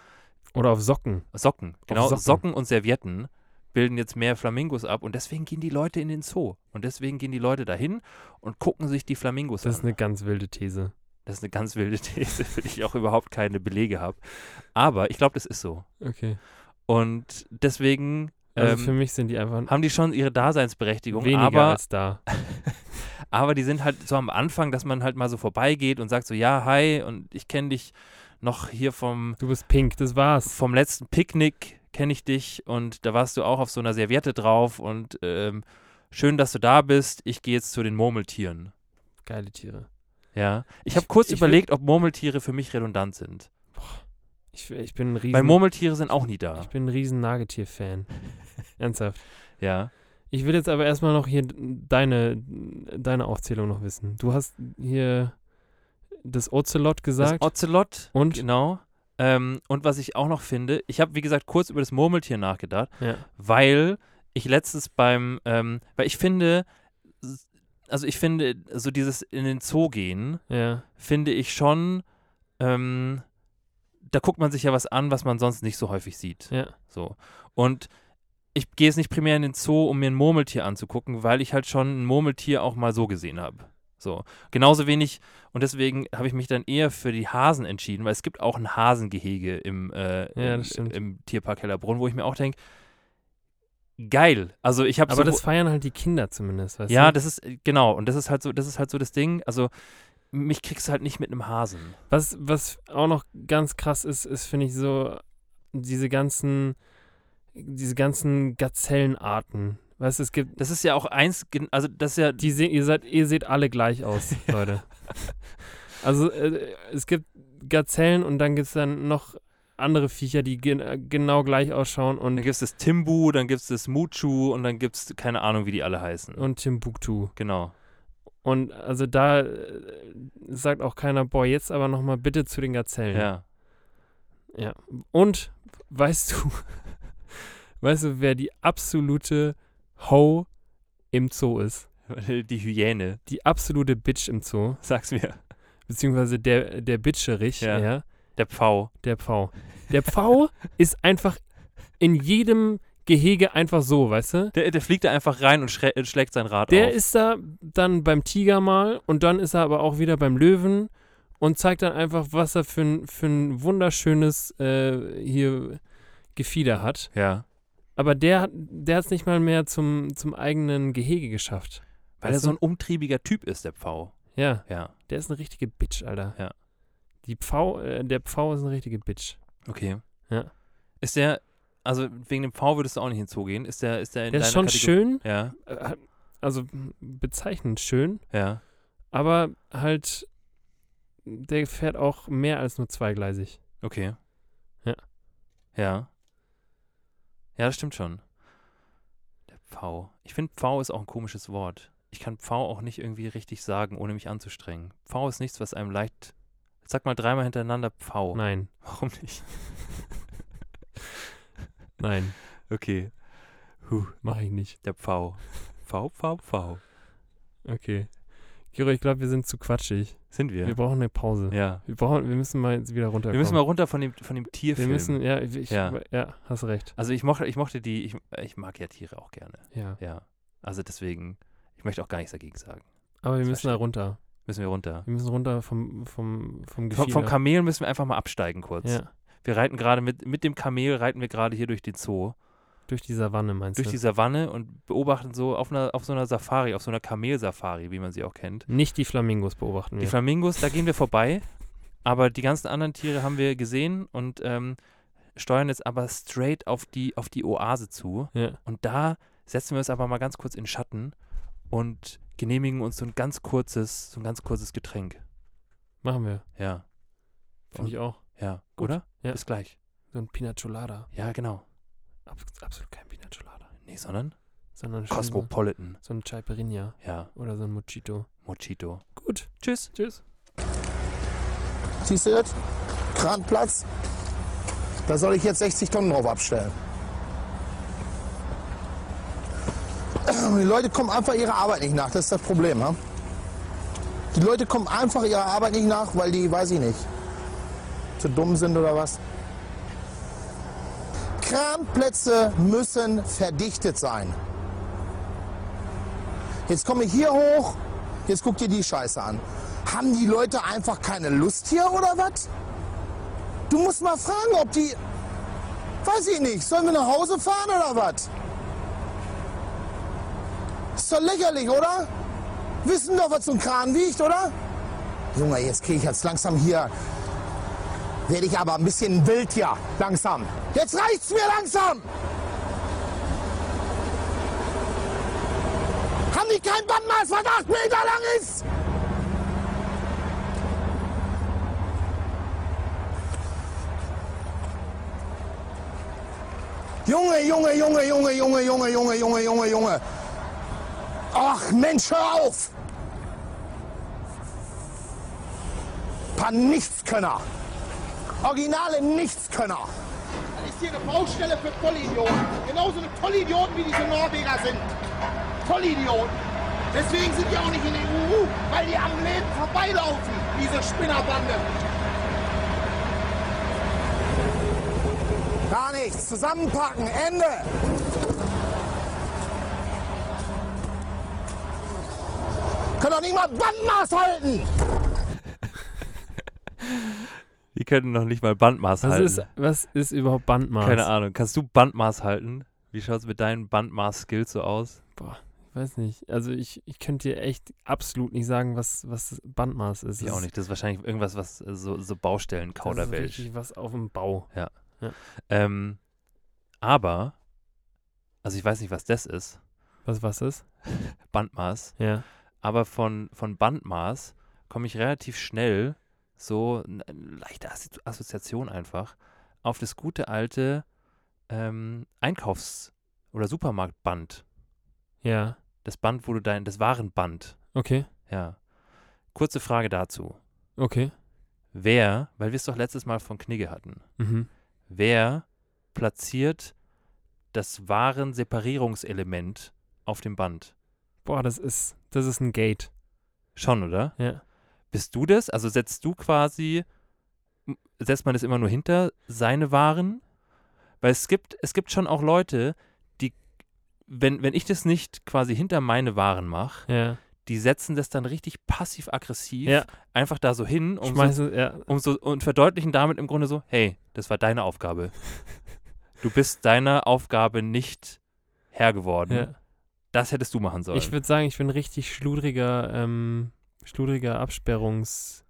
Speaker 3: Oder auf Socken.
Speaker 2: Socken. Genau,
Speaker 3: Socken.
Speaker 2: Socken. und Servietten bilden jetzt mehr Flamingos ab und deswegen gehen die Leute in den Zoo. Und deswegen gehen die Leute dahin und gucken sich die Flamingos
Speaker 3: Das ist
Speaker 2: an.
Speaker 3: eine ganz wilde These.
Speaker 2: Das ist eine ganz wilde These, für die ich auch überhaupt keine Belege habe. Aber ich glaube, das ist so.
Speaker 3: Okay.
Speaker 2: Und deswegen
Speaker 3: Also
Speaker 2: ähm,
Speaker 3: für mich sind die einfach
Speaker 2: haben die schon ihre Daseinsberechtigung,
Speaker 3: weniger
Speaker 2: aber,
Speaker 3: als da.
Speaker 2: aber die sind halt so am Anfang, dass man halt mal so vorbeigeht und sagt so, ja, hi, und ich kenne dich noch hier vom,
Speaker 3: Du bist pink, das war's.
Speaker 2: vom letzten Picknick, kenne ich dich und da warst du auch auf so einer Serviette drauf und ähm, schön, dass du da bist, ich gehe jetzt zu den Murmeltieren.
Speaker 3: Geile Tiere.
Speaker 2: Ja, ich habe kurz
Speaker 3: ich
Speaker 2: überlegt, ob Murmeltiere für mich redundant sind.
Speaker 3: Ich, ich bin ein riesen,
Speaker 2: Weil Murmeltiere sind auch nie da.
Speaker 3: ich bin ein riesen Nagetier-Fan. Ernsthaft.
Speaker 2: Ja.
Speaker 3: Ich will jetzt aber erstmal noch hier deine, deine Aufzählung noch wissen. Du hast hier das Ocelot
Speaker 2: Das
Speaker 3: gesagt.
Speaker 2: Ocelot,
Speaker 3: Und?
Speaker 2: genau. Ähm, und was ich auch noch finde, ich habe, wie gesagt, kurz über das Murmeltier nachgedacht,
Speaker 3: ja.
Speaker 2: weil ich letztens beim, ähm, weil ich finde, also ich finde, so dieses in den Zoo gehen,
Speaker 3: Ja.
Speaker 2: finde ich schon, ähm, da guckt man sich ja was an, was man sonst nicht so häufig sieht.
Speaker 3: Ja.
Speaker 2: So. Und ich gehe jetzt nicht primär in den Zoo, um mir ein Murmeltier anzugucken, weil ich halt schon ein Murmeltier auch mal so gesehen habe. So. Genauso wenig, und deswegen habe ich mich dann eher für die Hasen entschieden, weil es gibt auch ein Hasengehege im, äh,
Speaker 3: Ja,
Speaker 2: im, im Tierpark Hellerbrunn, wo ich mir auch denke, geil. Also ich habe
Speaker 3: Aber
Speaker 2: so,
Speaker 3: das feiern halt die Kinder zumindest, weißt
Speaker 2: ja,
Speaker 3: du?
Speaker 2: das ist, äh, genau, und das ist halt so, das ist halt so das Ding, also mich kriegst du halt nicht mit einem Hasen.
Speaker 3: Was, was auch noch ganz krass ist, ist, finde ich, so diese ganzen, diese ganzen Gazellenarten. Weißt du, es gibt,
Speaker 2: Das ist ja auch eins, also das ist ja,
Speaker 3: die se ihr seid, ihr seht alle gleich aus, Leute. Also äh, es gibt Gazellen und dann gibt es dann noch andere Viecher, die gen äh, genau gleich ausschauen
Speaker 2: dann
Speaker 3: und,
Speaker 2: gibt es das Timbu, dann gibt es das Muchu und dann gibt es keine Ahnung, wie die alle heißen.
Speaker 3: und Timbuktu.
Speaker 2: genau.
Speaker 3: Und also da äh, sagt auch keiner, boah, jetzt aber nochmal bitte zu den Gazellen.
Speaker 2: Ja.
Speaker 3: Ja. Und weißt du, weißt du, wer die absolute Ho im Zoo ist?
Speaker 2: Die Hyäne,
Speaker 3: Die absolute Bitch im Zoo,
Speaker 2: sag's mir.
Speaker 3: beziehungsweise der, der Bitcherich,
Speaker 2: Ja.
Speaker 3: ja.
Speaker 2: Der Pfau.
Speaker 3: der Pfau. Der Pfau ist einfach in jedem Gehege einfach so, weißt du?
Speaker 2: Der, der fliegt da einfach rein und schlägt sein Rad
Speaker 3: Der
Speaker 2: auf.
Speaker 3: ist da dann beim Tiger mal und dann ist er aber auch wieder beim Löwen und zeigt dann einfach, was er für ein, für ein wunderschönes äh, hier Gefieder hat.
Speaker 2: ja.
Speaker 3: Aber der, hat- der hat es nicht mal mehr zum, zum eigenen Gehege geschafft.
Speaker 2: Weil er so ein umtriebiger Typ ist, der Pfau.
Speaker 3: Ja,
Speaker 2: Ja.
Speaker 3: der ist eine richtige Bitch, Alter.
Speaker 2: Ja.
Speaker 3: Die Pfau, äh, der Pfau ist eine richtige Bitch.
Speaker 2: Okay.
Speaker 3: Ja.
Speaker 2: Ist der, also wegen dem Pfau würdest du auch nicht hinzugehen? Ist der, ist der in
Speaker 3: Der ist schon
Speaker 2: Kategorie?
Speaker 3: schön,
Speaker 2: Ja,
Speaker 3: äh, also bezeichnend schön,
Speaker 2: ja.
Speaker 3: aber halt, der fährt auch mehr als nur zweigleisig.
Speaker 2: Okay.
Speaker 3: Ja.
Speaker 2: Ja. Ja, das stimmt schon. Der Pfau. Ich finde, Pfau ist auch ein komisches Wort. ich kann Pfau auch nicht irgendwie richtig sagen, ohne mich anzustrengen. Pfau ist nichts, was einem leicht. Sag mal dreimal hintereinander Pfau.
Speaker 3: Nein,
Speaker 2: Warum nicht?
Speaker 3: nein,
Speaker 2: Okay. Huh,
Speaker 3: mache ich nicht.
Speaker 2: der Pfau. Pfau, Pfau, Pfau.
Speaker 3: Okay. Giro, ich glaube, wir sind zu quatschig.
Speaker 2: Sind wir?
Speaker 3: Wir brauchen eine Pause.
Speaker 2: ja.
Speaker 3: Wir, brauchen, wir müssen mal jetzt wieder runterkommen.
Speaker 2: Wir müssen mal runter von dem, von dem
Speaker 3: Wir
Speaker 2: Tierfilm.
Speaker 3: müssen, ja, ich,
Speaker 2: Ja.
Speaker 3: ja. hast recht.
Speaker 2: also ich mochte, ich mochte die, ich, ich mag ja Tiere auch gerne.
Speaker 3: Ja.
Speaker 2: Ja. Also deswegen, ich möchte auch gar nichts dagegen sagen.
Speaker 3: Aber wir
Speaker 2: Das
Speaker 3: müssen da runter.
Speaker 2: Müssen wir runter.
Speaker 3: Wir müssen runter vom, vom, vom
Speaker 2: Vom,
Speaker 3: Gefieder.
Speaker 2: vom Kamel müssen wir einfach mal absteigen kurz.
Speaker 3: Ja,
Speaker 2: Wir reiten gerade mit, mit dem Kamel reiten wir gerade hier durch den Zoo,
Speaker 3: durch die Savanne meinst
Speaker 2: durch
Speaker 3: du?
Speaker 2: die Savanne und beobachten so auf einer auf so einer Safari, auf so einer Kamelsafari, wie man sie auch kennt.
Speaker 3: Nicht die Flamingos beobachten
Speaker 2: Die
Speaker 3: wir.
Speaker 2: Flamingos, da gehen wir vorbei, aber die ganzen anderen Tiere haben wir gesehen und ähm, steuern jetzt aber straight auf die auf die Oase zu.
Speaker 3: ja.
Speaker 2: Und da setzen wir uns aber mal ganz kurz in Schatten und genehmigen uns so ein ganz kurzes, so ein ganz kurzes Getränk.
Speaker 3: Machen wir.
Speaker 2: Ja,
Speaker 3: Finde ich auch.
Speaker 2: ja,
Speaker 3: Gut.
Speaker 2: oder?
Speaker 3: Ja.
Speaker 2: Bis gleich.
Speaker 3: So ein Pina Colada.
Speaker 2: Ja, genau.
Speaker 3: Abs absolut kein Pina Colada.
Speaker 2: Nee, sondern
Speaker 3: Sondern
Speaker 2: Cosmopolitan.
Speaker 3: so ein Caipirinha
Speaker 2: Ja,
Speaker 3: oder so ein Mojito.
Speaker 2: Mojito.
Speaker 3: Gut.
Speaker 2: Tschüss.
Speaker 3: Tschüss.
Speaker 4: Siehst du das? Kranplatz. Da soll ich jetzt 60 Tonnen drauf abstellen. Die Leute kommen einfach ihrer Arbeit nicht nach. Das ist das Problem. Ha? Die Leute kommen einfach ihrer Arbeit nicht nach, weil die, weiß ich nicht, zu dumm sind oder was. Kranplätze müssen verdichtet sein. Jetzt komme ich hier hoch, jetzt guck dir die Scheiße an. Haben die Leute einfach keine Lust hier oder was? Du musst mal fragen, ob die. Weiß ich nicht, sollen wir nach Hause fahren oder was? Ist doch lächerlich, oder? Wissen doch, was so ein Kran wiegt, oder? Junge, jetzt kriege ich jetzt langsam hier. Werde ich aber ein bisschen wild hier, langsam. Jetzt reicht's mir langsam! Haben die kein Bandmaß, was acht Meter lang ist? Junge, Junge, Junge, Junge, Junge, Junge, Junge, Junge, Junge, Junge. Ach Mensch, hör auf! Paar Nichtskönner. Originale Nichtskönner.
Speaker 5: Das ist hier eine Baustelle für Vollidioten. Genauso eine Vollidioten wie diese Norweger sind. Vollidioten. Deswegen sind die auch nicht in der EU, weil die am Leben vorbeilaufen, diese Spinnerbande.
Speaker 4: Gar nichts. Zusammenpacken. Ende. Können doch nicht mal Bandmaß halten.
Speaker 2: Die können noch nicht mal Bandmaß
Speaker 3: Was
Speaker 2: halten.
Speaker 3: ist, was ist überhaupt Bandmaß?
Speaker 2: Keine Ahnung. Kannst du Bandmaß halten? Wie schaut es mit deinen Bandmaß-Skills so aus?
Speaker 3: Ich weiß nicht. Also ich, ich könnte dir echt absolut nicht sagen, was, was Bandmaß ist.
Speaker 2: Ich auch nicht. Das ist wahrscheinlich irgendwas, was äh, so, so
Speaker 3: Das ist
Speaker 2: Baustellen-Kauderwelsch.
Speaker 3: richtig was auf dem Bau.
Speaker 2: Ähm, aber, also ich weiß nicht, was das ist,
Speaker 3: Was was ist?
Speaker 2: Bandmaß,
Speaker 3: Ja.
Speaker 2: Aber von, von Bandmaß komme ich relativ schnell, so eine leichte Assozi- Assoziation einfach, auf das gute alte ähm, Einkaufs- oder Supermarktband.
Speaker 3: Ja.
Speaker 2: Das Band, wo du dein, das Warenband,
Speaker 3: Okay.
Speaker 2: ja. Kurze Frage dazu.
Speaker 3: Okay.
Speaker 2: Wer, weil wir es doch letztes Mal von Knigge hatten,
Speaker 3: Mhm.
Speaker 2: wer platziert das Waren-Separierungselement auf dem Band?
Speaker 3: Boah, das ist, das ist ein Gate.
Speaker 2: Schon, oder?
Speaker 3: Ja.
Speaker 2: Bist du das? Also setzt du quasi, setzt man das immer nur hinter seine Waren? Weil es gibt, es gibt schon auch Leute, die, wenn, wenn ich das nicht quasi hinter meine Waren mache,
Speaker 3: Ja.
Speaker 2: die setzen das dann richtig passiv-aggressiv
Speaker 3: Ja.
Speaker 2: einfach da so hin um so,
Speaker 3: ja.
Speaker 2: um so, und verdeutlichen damit im Grunde so, hey, das war deine Aufgabe. Du bist deiner Aufgabe nicht Herr geworden.
Speaker 3: Ja.
Speaker 2: Das hättest du machen sollen.
Speaker 3: Ich würde sagen, ich bin richtig schludriger, ähm, schludriger Absperrungs,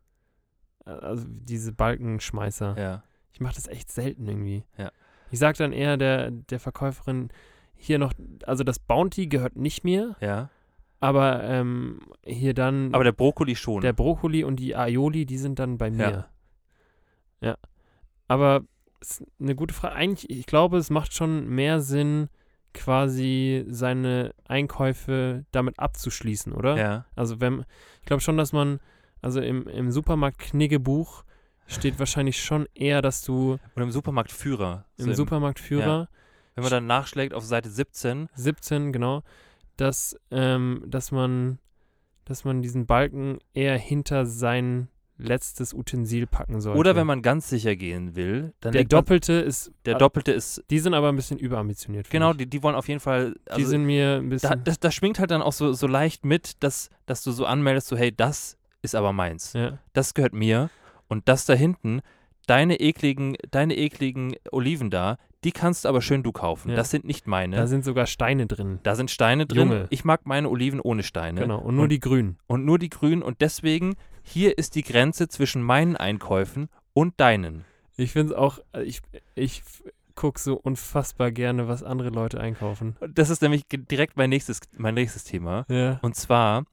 Speaker 3: äh, also diese Balkenschmeißer.
Speaker 2: ja.
Speaker 3: Ich mache das echt selten irgendwie.
Speaker 2: Ja.
Speaker 3: Ich sag dann eher der, der Verkäuferin, hier noch, also das Bounty gehört nicht mir,
Speaker 2: ja.
Speaker 3: aber ähm, hier dann
Speaker 2: Aber der Brokkoli schon.
Speaker 3: der Brokkoli und die Aioli, die sind dann bei mir. Ja. Aber ist eine gute Frage. Eigentlich, ich glaube, es macht schon mehr Sinn, quasi seine Einkäufe damit abzuschließen, oder?
Speaker 2: Ja.
Speaker 3: Also wenn, ich glaube schon, dass man, also im, im Supermarkt Kniggebuch steht wahrscheinlich schon eher, dass du
Speaker 2: Und im Supermarktführer.
Speaker 3: im
Speaker 2: so
Speaker 3: Supermarktführer
Speaker 2: Wenn man dann nachschlägt auf Seite 17,
Speaker 3: 17, genau, dass, ähm, dass man, dass man diesen Balken eher hinter sein letztes Utensil packen sollte.
Speaker 2: oder wenn man ganz sicher gehen will, dann
Speaker 3: der Doppelte ist,
Speaker 2: der Doppelte ist,
Speaker 3: die sind aber ein bisschen überambitioniert.
Speaker 2: genau,
Speaker 3: ich.
Speaker 2: die, die wollen auf jeden Fall,
Speaker 3: die
Speaker 2: also
Speaker 3: sind mir ein
Speaker 2: da,
Speaker 3: bisschen,
Speaker 2: das, das schwingt halt dann auch so, so leicht mit, dass, dass du so anmeldest, so hey, das ist aber meins.
Speaker 3: ja,
Speaker 2: das gehört mir und das da hinten, deine ekligen, deine ekligen Oliven da, die kannst aber schön du kaufen.
Speaker 3: Ja.
Speaker 2: Das sind nicht meine.
Speaker 3: da sind sogar Steine drin.
Speaker 2: da sind Steine drin.
Speaker 3: Junge.
Speaker 2: Ich mag meine Oliven ohne Steine.
Speaker 3: Genau, und nur
Speaker 2: und,
Speaker 3: die grünen.
Speaker 2: und nur die grünen und deswegen hier ist die Grenze zwischen meinen Einkäufen und deinen.
Speaker 3: Ich finde es auch, äh, ich, ich gucke so unfassbar gerne, was andere Leute einkaufen.
Speaker 2: Das ist nämlich direkt mein nächstes, mein nächstes Thema.
Speaker 3: Ja.
Speaker 2: Und zwar,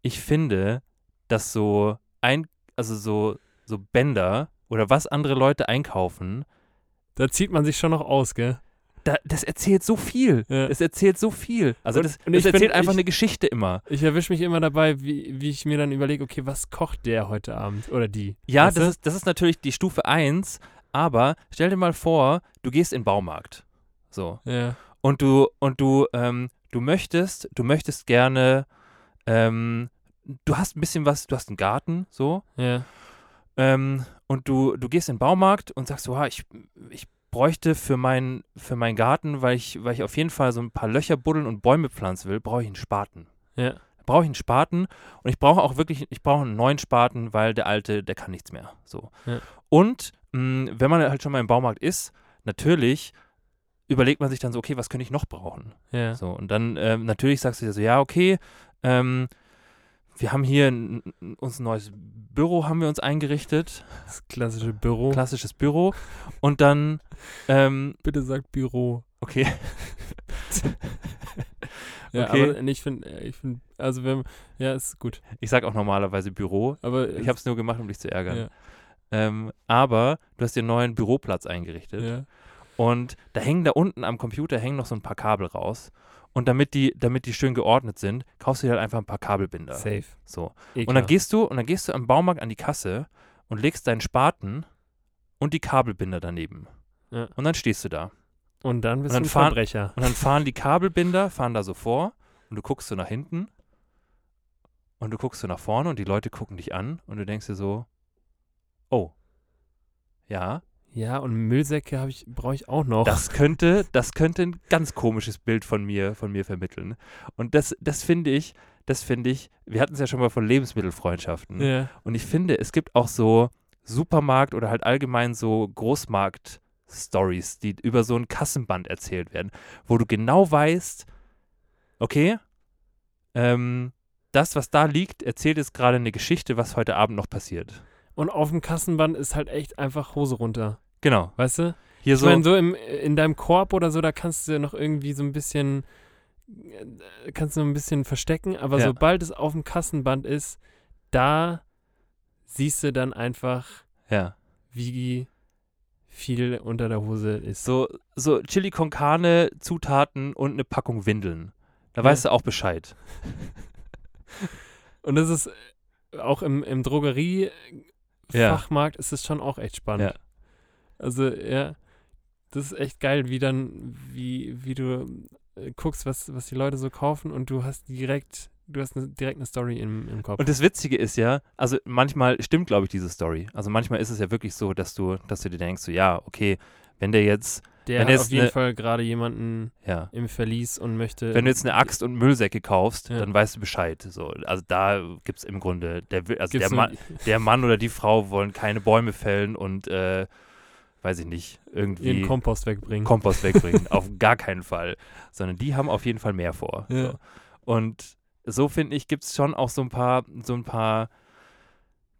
Speaker 2: ich finde, dass so ein, also so, so Bänder oder was andere Leute einkaufen,
Speaker 3: Da zieht man sich schon noch aus, gell?
Speaker 2: da, das erzählt so viel.
Speaker 3: Ja.
Speaker 2: Das erzählt so viel. Also
Speaker 3: Und-
Speaker 2: das,
Speaker 3: und
Speaker 2: das erzählt
Speaker 3: find,
Speaker 2: einfach
Speaker 3: ich-
Speaker 2: eine Geschichte immer.
Speaker 3: Ich erwische mich immer dabei, wie, wie ich mir dann überlege, okay, was kocht der heute Abend? Oder die?
Speaker 2: Ja,
Speaker 3: Weißt
Speaker 2: das
Speaker 3: du?
Speaker 2: ist, das ist natürlich die Stufe 1, aber stell dir mal vor, du gehst in den Baumarkt. So.
Speaker 3: Ja.
Speaker 2: Und du, und du, ähm, du möchtest, du möchtest gerne, ähm, du hast ein bisschen was, du hast einen Garten, so,
Speaker 3: Ja.
Speaker 2: ähm, und du, du gehst in den Baumarkt und sagst so, ah, ich, ich bräuchte für, mein, für meinen Garten, weil ich, weil ich auf jeden Fall so ein paar Löcher buddeln und Bäume pflanzen will, brauche ich einen Spaten.
Speaker 3: Ja.
Speaker 2: brauche ich einen Spaten und ich brauche auch wirklich, ich brauche einen neuen Spaten, weil der alte, der kann nichts mehr. So.
Speaker 3: Ja.
Speaker 2: Und mh, wenn man halt schon mal im Baumarkt ist, natürlich überlegt man sich dann so, okay, was könnte ich noch brauchen?
Speaker 3: Ja.
Speaker 2: So, und dann ähm, natürlich sagst du dir so, ja, okay, ähm, wir haben hier ein, uns ein neues Büro haben wir uns eingerichtet,
Speaker 3: Das klassische Büro.
Speaker 2: klassisches Büro. Und dann, ähm,
Speaker 3: Bitte sagt Büro.
Speaker 2: okay,
Speaker 3: Ja,
Speaker 2: Okay.
Speaker 3: aber ich finde, ich finde, also wenn, ja, ist gut.
Speaker 2: ich sag auch normalerweise Büro,
Speaker 3: Aber
Speaker 2: ich habe es nur gemacht, um dich zu ärgern.
Speaker 3: ja,
Speaker 2: Ähm, aber du hast dir einen neuen Büroplatz eingerichtet.
Speaker 3: ja.
Speaker 2: Und da hängen da unten am Computer hängen noch so ein paar Kabel raus. Und damit die, damit die schön geordnet sind, kaufst du dir halt einfach ein paar Kabelbinder.
Speaker 3: Safe.
Speaker 2: So.
Speaker 3: Eh
Speaker 2: Und dann gehst du, und dann gehst du am Baumarkt an die Kasse und legst deinen Spaten und die Kabelbinder daneben.
Speaker 3: Ja.
Speaker 2: Und dann stehst du da.
Speaker 3: Und dann bist
Speaker 2: und dann
Speaker 3: du ein
Speaker 2: fahren-
Speaker 3: Verbrecher.
Speaker 2: Und dann fahren die Kabelbinder, fahren da so vor und du guckst so nach hinten und du guckst so nach vorne und die Leute gucken dich an und du denkst dir so, oh, ja,
Speaker 3: Ja, und Müllsäcke habe ich, brauche ich auch noch.
Speaker 2: Das könnte, das könnte ein ganz komisches Bild von mir, von mir vermitteln. Und das, das finde ich, das finde ich, wir hatten es ja schon mal von Lebensmittelfreundschaften.
Speaker 3: ja.
Speaker 2: Und ich finde, es gibt auch so Supermarkt oder halt allgemein so Großmarkt-Stories, die über so ein Kassenband erzählt werden, wo du genau weißt, okay, ähm, das, was da liegt, erzählt jetzt gerade eine Geschichte, was heute Abend noch passiert.
Speaker 3: Und auf dem Kassenband ist halt echt einfach Hose runter.
Speaker 2: Genau.
Speaker 3: Weißt du?
Speaker 2: Hier
Speaker 3: Ich
Speaker 2: so.
Speaker 3: meine, so im, in deinem Korb oder so, da kannst du noch irgendwie so ein bisschen, äh, kannst du ein bisschen verstecken, aber
Speaker 2: Ja.
Speaker 3: sobald es auf dem Kassenband ist, da siehst du dann einfach,
Speaker 2: ja.
Speaker 3: wie viel unter der Hose ist.
Speaker 2: So, so Chili con Carne, Zutaten und eine Packung Windeln. Da
Speaker 3: Ja.
Speaker 2: weißt du auch Bescheid.
Speaker 3: Und das ist äh, auch im, im Drogerie-Fachmarkt ist es schon auch echt spannend.
Speaker 2: Ja.
Speaker 3: Also, ja, das ist echt geil, wie dann, wie, wie du äh, guckst, was, was die Leute so kaufen und du hast direkt, du hast ne, direkt eine Story im, im Kopf.
Speaker 2: Und das Witzige ist ja, also manchmal stimmt, glaube ich, diese Story. Also manchmal ist es ja wirklich so, dass du, dass du dir denkst, so, ja, okay, wenn der jetzt,
Speaker 3: Der
Speaker 2: wenn
Speaker 3: hat
Speaker 2: jetzt
Speaker 3: auf jeden
Speaker 2: ne-
Speaker 3: Fall gerade jemanden
Speaker 2: ja,
Speaker 3: im Verlies und möchte.
Speaker 2: wenn du jetzt eine Axt und Müllsäcke kaufst,
Speaker 3: Ja.
Speaker 2: dann weißt du Bescheid. So, also da gibt es im Grunde, der, will- also
Speaker 3: gibt's
Speaker 2: der, Mann, der Mann oder die Frau wollen keine Bäume fällen und, äh, weiß ich nicht, irgendwie
Speaker 3: ihren Kompost wegbringen.
Speaker 2: Kompost wegbringen. auf gar keinen Fall. Sondern die haben auf jeden Fall mehr vor.
Speaker 3: Ja.
Speaker 2: So. Und so finde ich, gibt es schon auch so ein paar, so ein paar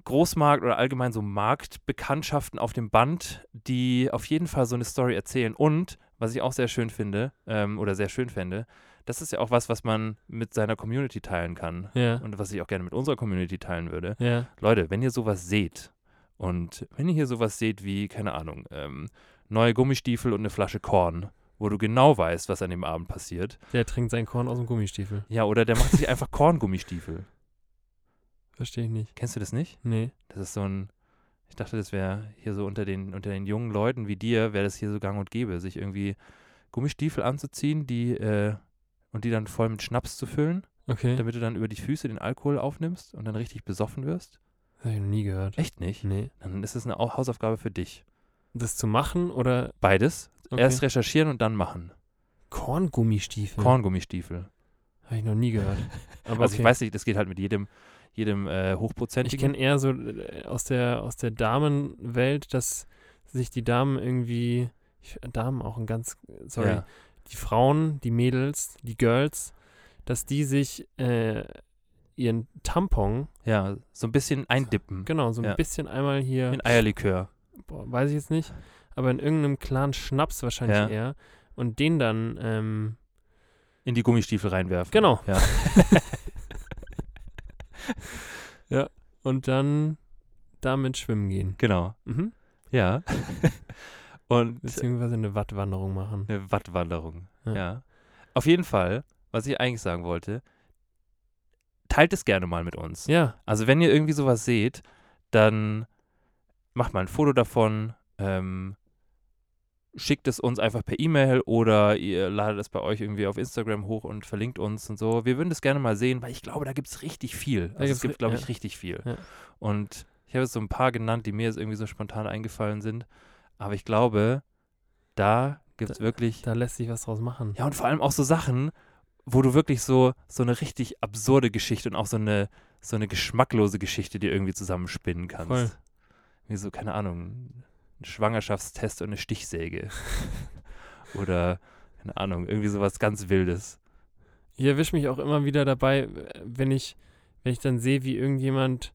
Speaker 2: Großmarkt oder allgemein so Marktbekanntschaften auf dem Band, die auf jeden Fall so eine Story erzählen. Und was ich auch sehr schön finde, ähm, oder sehr schön fände, das ist ja auch was, was man mit seiner Community teilen kann.
Speaker 3: ja,
Speaker 2: Und was ich auch gerne mit unserer Community teilen würde.
Speaker 3: ja,
Speaker 2: Leute, wenn ihr sowas seht und wenn ihr hier sowas seht wie, keine Ahnung, ähm, neue Gummistiefel und eine Flasche Korn wo du genau weißt, was an dem Abend passiert.
Speaker 3: Der trinkt sein Korn aus dem Gummistiefel.
Speaker 2: Ja, oder der macht sich einfach Korngummistiefel.
Speaker 3: Verstehe ich nicht.
Speaker 2: Kennst du das nicht?
Speaker 3: Nee.
Speaker 2: Das ist so ein, ich dachte, das wäre hier so unter den, unter den jungen Leuten wie dir, wäre das hier so gang und gäbe, sich irgendwie Gummistiefel anzuziehen, die, äh, und die dann voll mit Schnaps zu füllen,
Speaker 3: Okay.
Speaker 2: damit du dann über die Füße den Alkohol aufnimmst und dann richtig besoffen wirst.
Speaker 3: Das habe ich noch nie gehört.
Speaker 2: Echt nicht?
Speaker 3: Nee.
Speaker 2: Dann ist es eine Au- Hausaufgabe für dich.
Speaker 3: Das zu machen oder
Speaker 2: Beides.
Speaker 3: okay.
Speaker 2: Erst recherchieren und dann machen.
Speaker 3: Korngummistiefel?
Speaker 2: Korngummistiefel.
Speaker 3: Habe ich noch nie gehört. Aber
Speaker 2: Also ich
Speaker 3: okay.
Speaker 2: weiß nicht, das geht halt mit jedem, jedem äh,
Speaker 3: Ich
Speaker 2: hochprozentigen.
Speaker 3: kenne eher so äh, aus der, aus der Damenwelt, dass sich die Damen irgendwie, ich, Damen auch ein ganz, sorry,
Speaker 2: Ja.
Speaker 3: die Frauen, die Mädels, die Girls, dass die sich äh, ihren Tampon,
Speaker 2: ja, so ein bisschen eindippen.
Speaker 3: genau, so ein
Speaker 2: Ja.
Speaker 3: bisschen einmal hier,
Speaker 2: In Eierlikör.
Speaker 3: boah, weiß ich jetzt nicht, aber in irgendeinem klaren Schnaps wahrscheinlich
Speaker 2: Ja.
Speaker 3: eher und den dann, ähm,
Speaker 2: In die Gummistiefel reinwerfen.
Speaker 3: genau,
Speaker 2: Ja.
Speaker 3: und dann damit schwimmen gehen.
Speaker 2: Genau.
Speaker 3: Mhm.
Speaker 2: Ja. und
Speaker 3: Beziehungsweise eine Wattwanderung machen.
Speaker 2: eine Wattwanderung.
Speaker 3: Ja.
Speaker 2: Ja. Auf jeden Fall, was ich eigentlich sagen wollte, teilt es gerne mal mit uns.
Speaker 3: Ja,
Speaker 2: Also wenn ihr irgendwie sowas seht, dann macht mal ein Foto davon, ähm, schickt es uns einfach per E-Mail oder ihr ladet es bei euch irgendwie auf Instagram hoch und verlinkt uns und so. Wir würden das gerne mal sehen, weil ich glaube, da gibt es richtig viel. Also es gibt, glaube
Speaker 3: ja.
Speaker 2: ich, richtig viel.
Speaker 3: Ja.
Speaker 2: Und ich habe jetzt so ein paar genannt, die mir jetzt irgendwie so spontan eingefallen sind. Aber ich glaube, da gibt es wirklich
Speaker 3: da lässt sich was draus machen.
Speaker 2: ja, und vor allem auch so Sachen, wo du wirklich so, so eine richtig absurde Geschichte und auch so eine, so eine geschmacklose Geschichte dir irgendwie zusammenspinnen kannst.
Speaker 3: Voll.
Speaker 2: Wie so, keine Ahnung, ein Schwangerschaftstest und eine Stichsäge. Oder, keine Ahnung, irgendwie sowas ganz Wildes.
Speaker 3: Ich erwische mich auch immer wieder dabei, äh, wenn ich, wenn ich dann sehe, wie irgendjemand,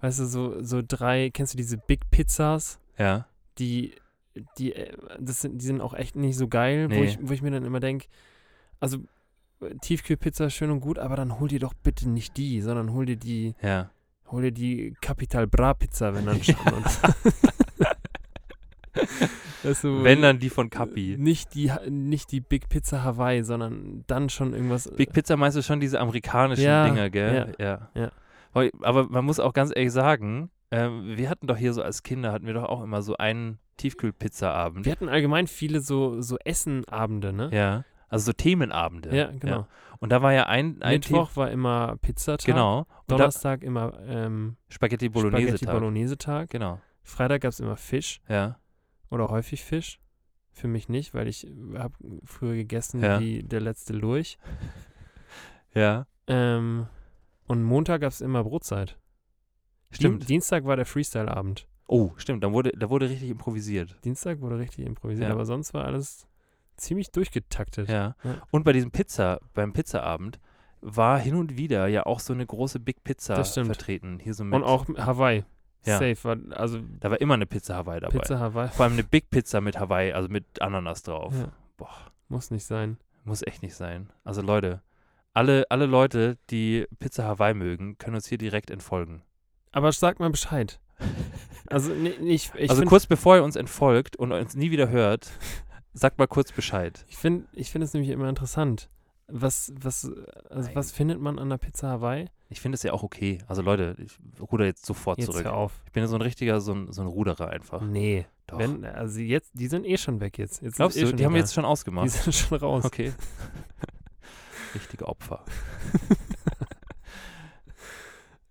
Speaker 3: weißt du, so, so drei, kennst du diese Big Pizzas,
Speaker 2: Ja,
Speaker 3: die, die, äh, das sind, die sind auch echt nicht so geil, wo,
Speaker 2: Nee.
Speaker 3: ich, wo ich mir dann immer denke, also Tiefkühlpizza schön und gut, aber dann hol dir doch bitte nicht die, sondern hol dir die,
Speaker 2: ja.
Speaker 3: hol dir die Capital Bra Pizza, wenn dann schon. du,
Speaker 2: Wenn dann die von Kapi.
Speaker 3: Nicht die, nicht die Big Pizza Hawaii, sondern dann schon irgendwas.
Speaker 2: Big Pizza meinst du schon diese amerikanischen
Speaker 3: Ja,
Speaker 2: Dinger, gell? Ja.
Speaker 3: ja.
Speaker 2: Aber- Aber man muss auch ganz ehrlich sagen, ähm, wir hatten doch hier so als Kinder, hatten wir doch auch immer so einen Tiefkühlpizza-Abend.
Speaker 3: Wir hatten allgemein viele so, so Essenabende, ne?
Speaker 2: Ja, also so Themenabende.
Speaker 3: Ja, genau.
Speaker 2: Und da war ja ein, ein
Speaker 3: Mittwoch war immer Pizzatag.
Speaker 2: Genau. Und da,
Speaker 3: Donnerstag immer ähm,
Speaker 2: Spaghetti
Speaker 3: Spaghetti
Speaker 2: Bolognese-Tag.
Speaker 3: Bolognese Tag.
Speaker 2: Genau,
Speaker 3: Freitag gab es immer Fisch
Speaker 2: ja.
Speaker 3: oder häufig Fisch. Für mich nicht, weil ich habe früher gegessen
Speaker 2: Ja.
Speaker 3: wie der letzte Lurch.
Speaker 2: Ja,
Speaker 3: Ähm, und Montag gab es immer Brotzeit.
Speaker 2: stimmt.
Speaker 3: Dien Dienstag war der Freestyle-Abend.
Speaker 2: oh, stimmt, da wurde, da wurde richtig improvisiert.
Speaker 3: Dienstag wurde richtig improvisiert,
Speaker 2: Ja.
Speaker 3: aber sonst war alles ziemlich durchgetaktet.
Speaker 2: Ja.
Speaker 3: Ja.
Speaker 2: Und bei diesem Pizza, beim Pizzaabend, war hin und wieder ja auch so eine große Big Pizza
Speaker 3: Das stimmt.
Speaker 2: vertreten. Hier so mit,
Speaker 3: Und auch Hawaii.
Speaker 2: Ja.
Speaker 3: Safe. War, also
Speaker 2: da war immer eine Pizza Hawaii dabei.
Speaker 3: Pizza Hawaii.
Speaker 2: Vor allem eine Big Pizza mit Hawaii, also mit Ananas drauf.
Speaker 3: Ja.
Speaker 2: Boah,
Speaker 3: Muss nicht sein.
Speaker 2: muss echt nicht sein. Also Leute, alle, alle Leute, die Pizza Hawaii mögen, können uns hier direkt entfolgen.
Speaker 3: Aber sag mal Bescheid. Also ni- nicht, ich
Speaker 2: also kurz bevor ihr uns entfolgt und uns nie wieder hört, sagt mal kurz Bescheid.
Speaker 3: Ich finde ich find es nämlich immer interessant. Was, was, also was findet man an der Pizza Hawaii?
Speaker 2: Ich finde es ja auch okay. Also Leute, ich ruder jetzt sofort
Speaker 3: Jetzt
Speaker 2: zurück.
Speaker 3: hör auf.
Speaker 2: Ich bin ja so ein richtiger, so ein, so ein Ruderer einfach.
Speaker 3: Nee.
Speaker 2: Doch.
Speaker 3: Wenn, also jetzt, die sind eh schon weg jetzt. jetzt
Speaker 2: Glaubst
Speaker 3: ist eh
Speaker 2: du, die haben
Speaker 3: egal.
Speaker 2: jetzt schon
Speaker 3: Die
Speaker 2: ausgemacht?
Speaker 3: sind schon raus.
Speaker 2: Okay. Richtige Opfer.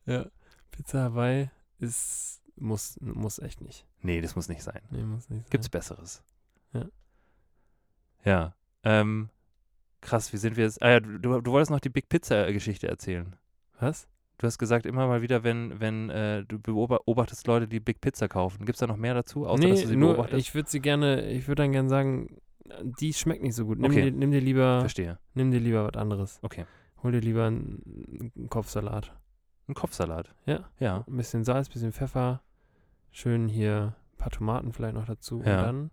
Speaker 3: Ja. Pizza Hawaii ist, muss, muss echt nicht.
Speaker 2: Nee, das muss nicht sein.
Speaker 3: Nee, muss nicht sein.
Speaker 2: Gibt's Besseres.
Speaker 3: Ja.
Speaker 2: Ja. Ähm, krass, wie sind wir jetzt? Ah ja, du, du, wolltest noch die Big Pizza-Geschichte erzählen.
Speaker 3: Was?
Speaker 2: Du hast gesagt, immer mal wieder, wenn, wenn äh, du beoba- beobachtest Leute, die Big Pizza kaufen. Gibt es da noch mehr dazu, außer dass du
Speaker 3: nee,
Speaker 2: sie
Speaker 3: nur,
Speaker 2: beobachtest?
Speaker 3: ich würde sie gerne, ich würde dann gerne sagen, die schmeckt nicht so gut. Nimm,
Speaker 2: Okay.
Speaker 3: dir, nimm dir lieber,
Speaker 2: Verstehe.
Speaker 3: nimm dir lieber was anderes.
Speaker 2: Okay.
Speaker 3: Hol dir lieber einen, einen Kopfsalat.
Speaker 2: Ein Kopfsalat.
Speaker 3: Ja.
Speaker 2: Ja.
Speaker 3: Ein bisschen Salz, bisschen Pfeffer, schön hier ein paar Tomaten vielleicht noch dazu
Speaker 2: Ja.
Speaker 3: und dann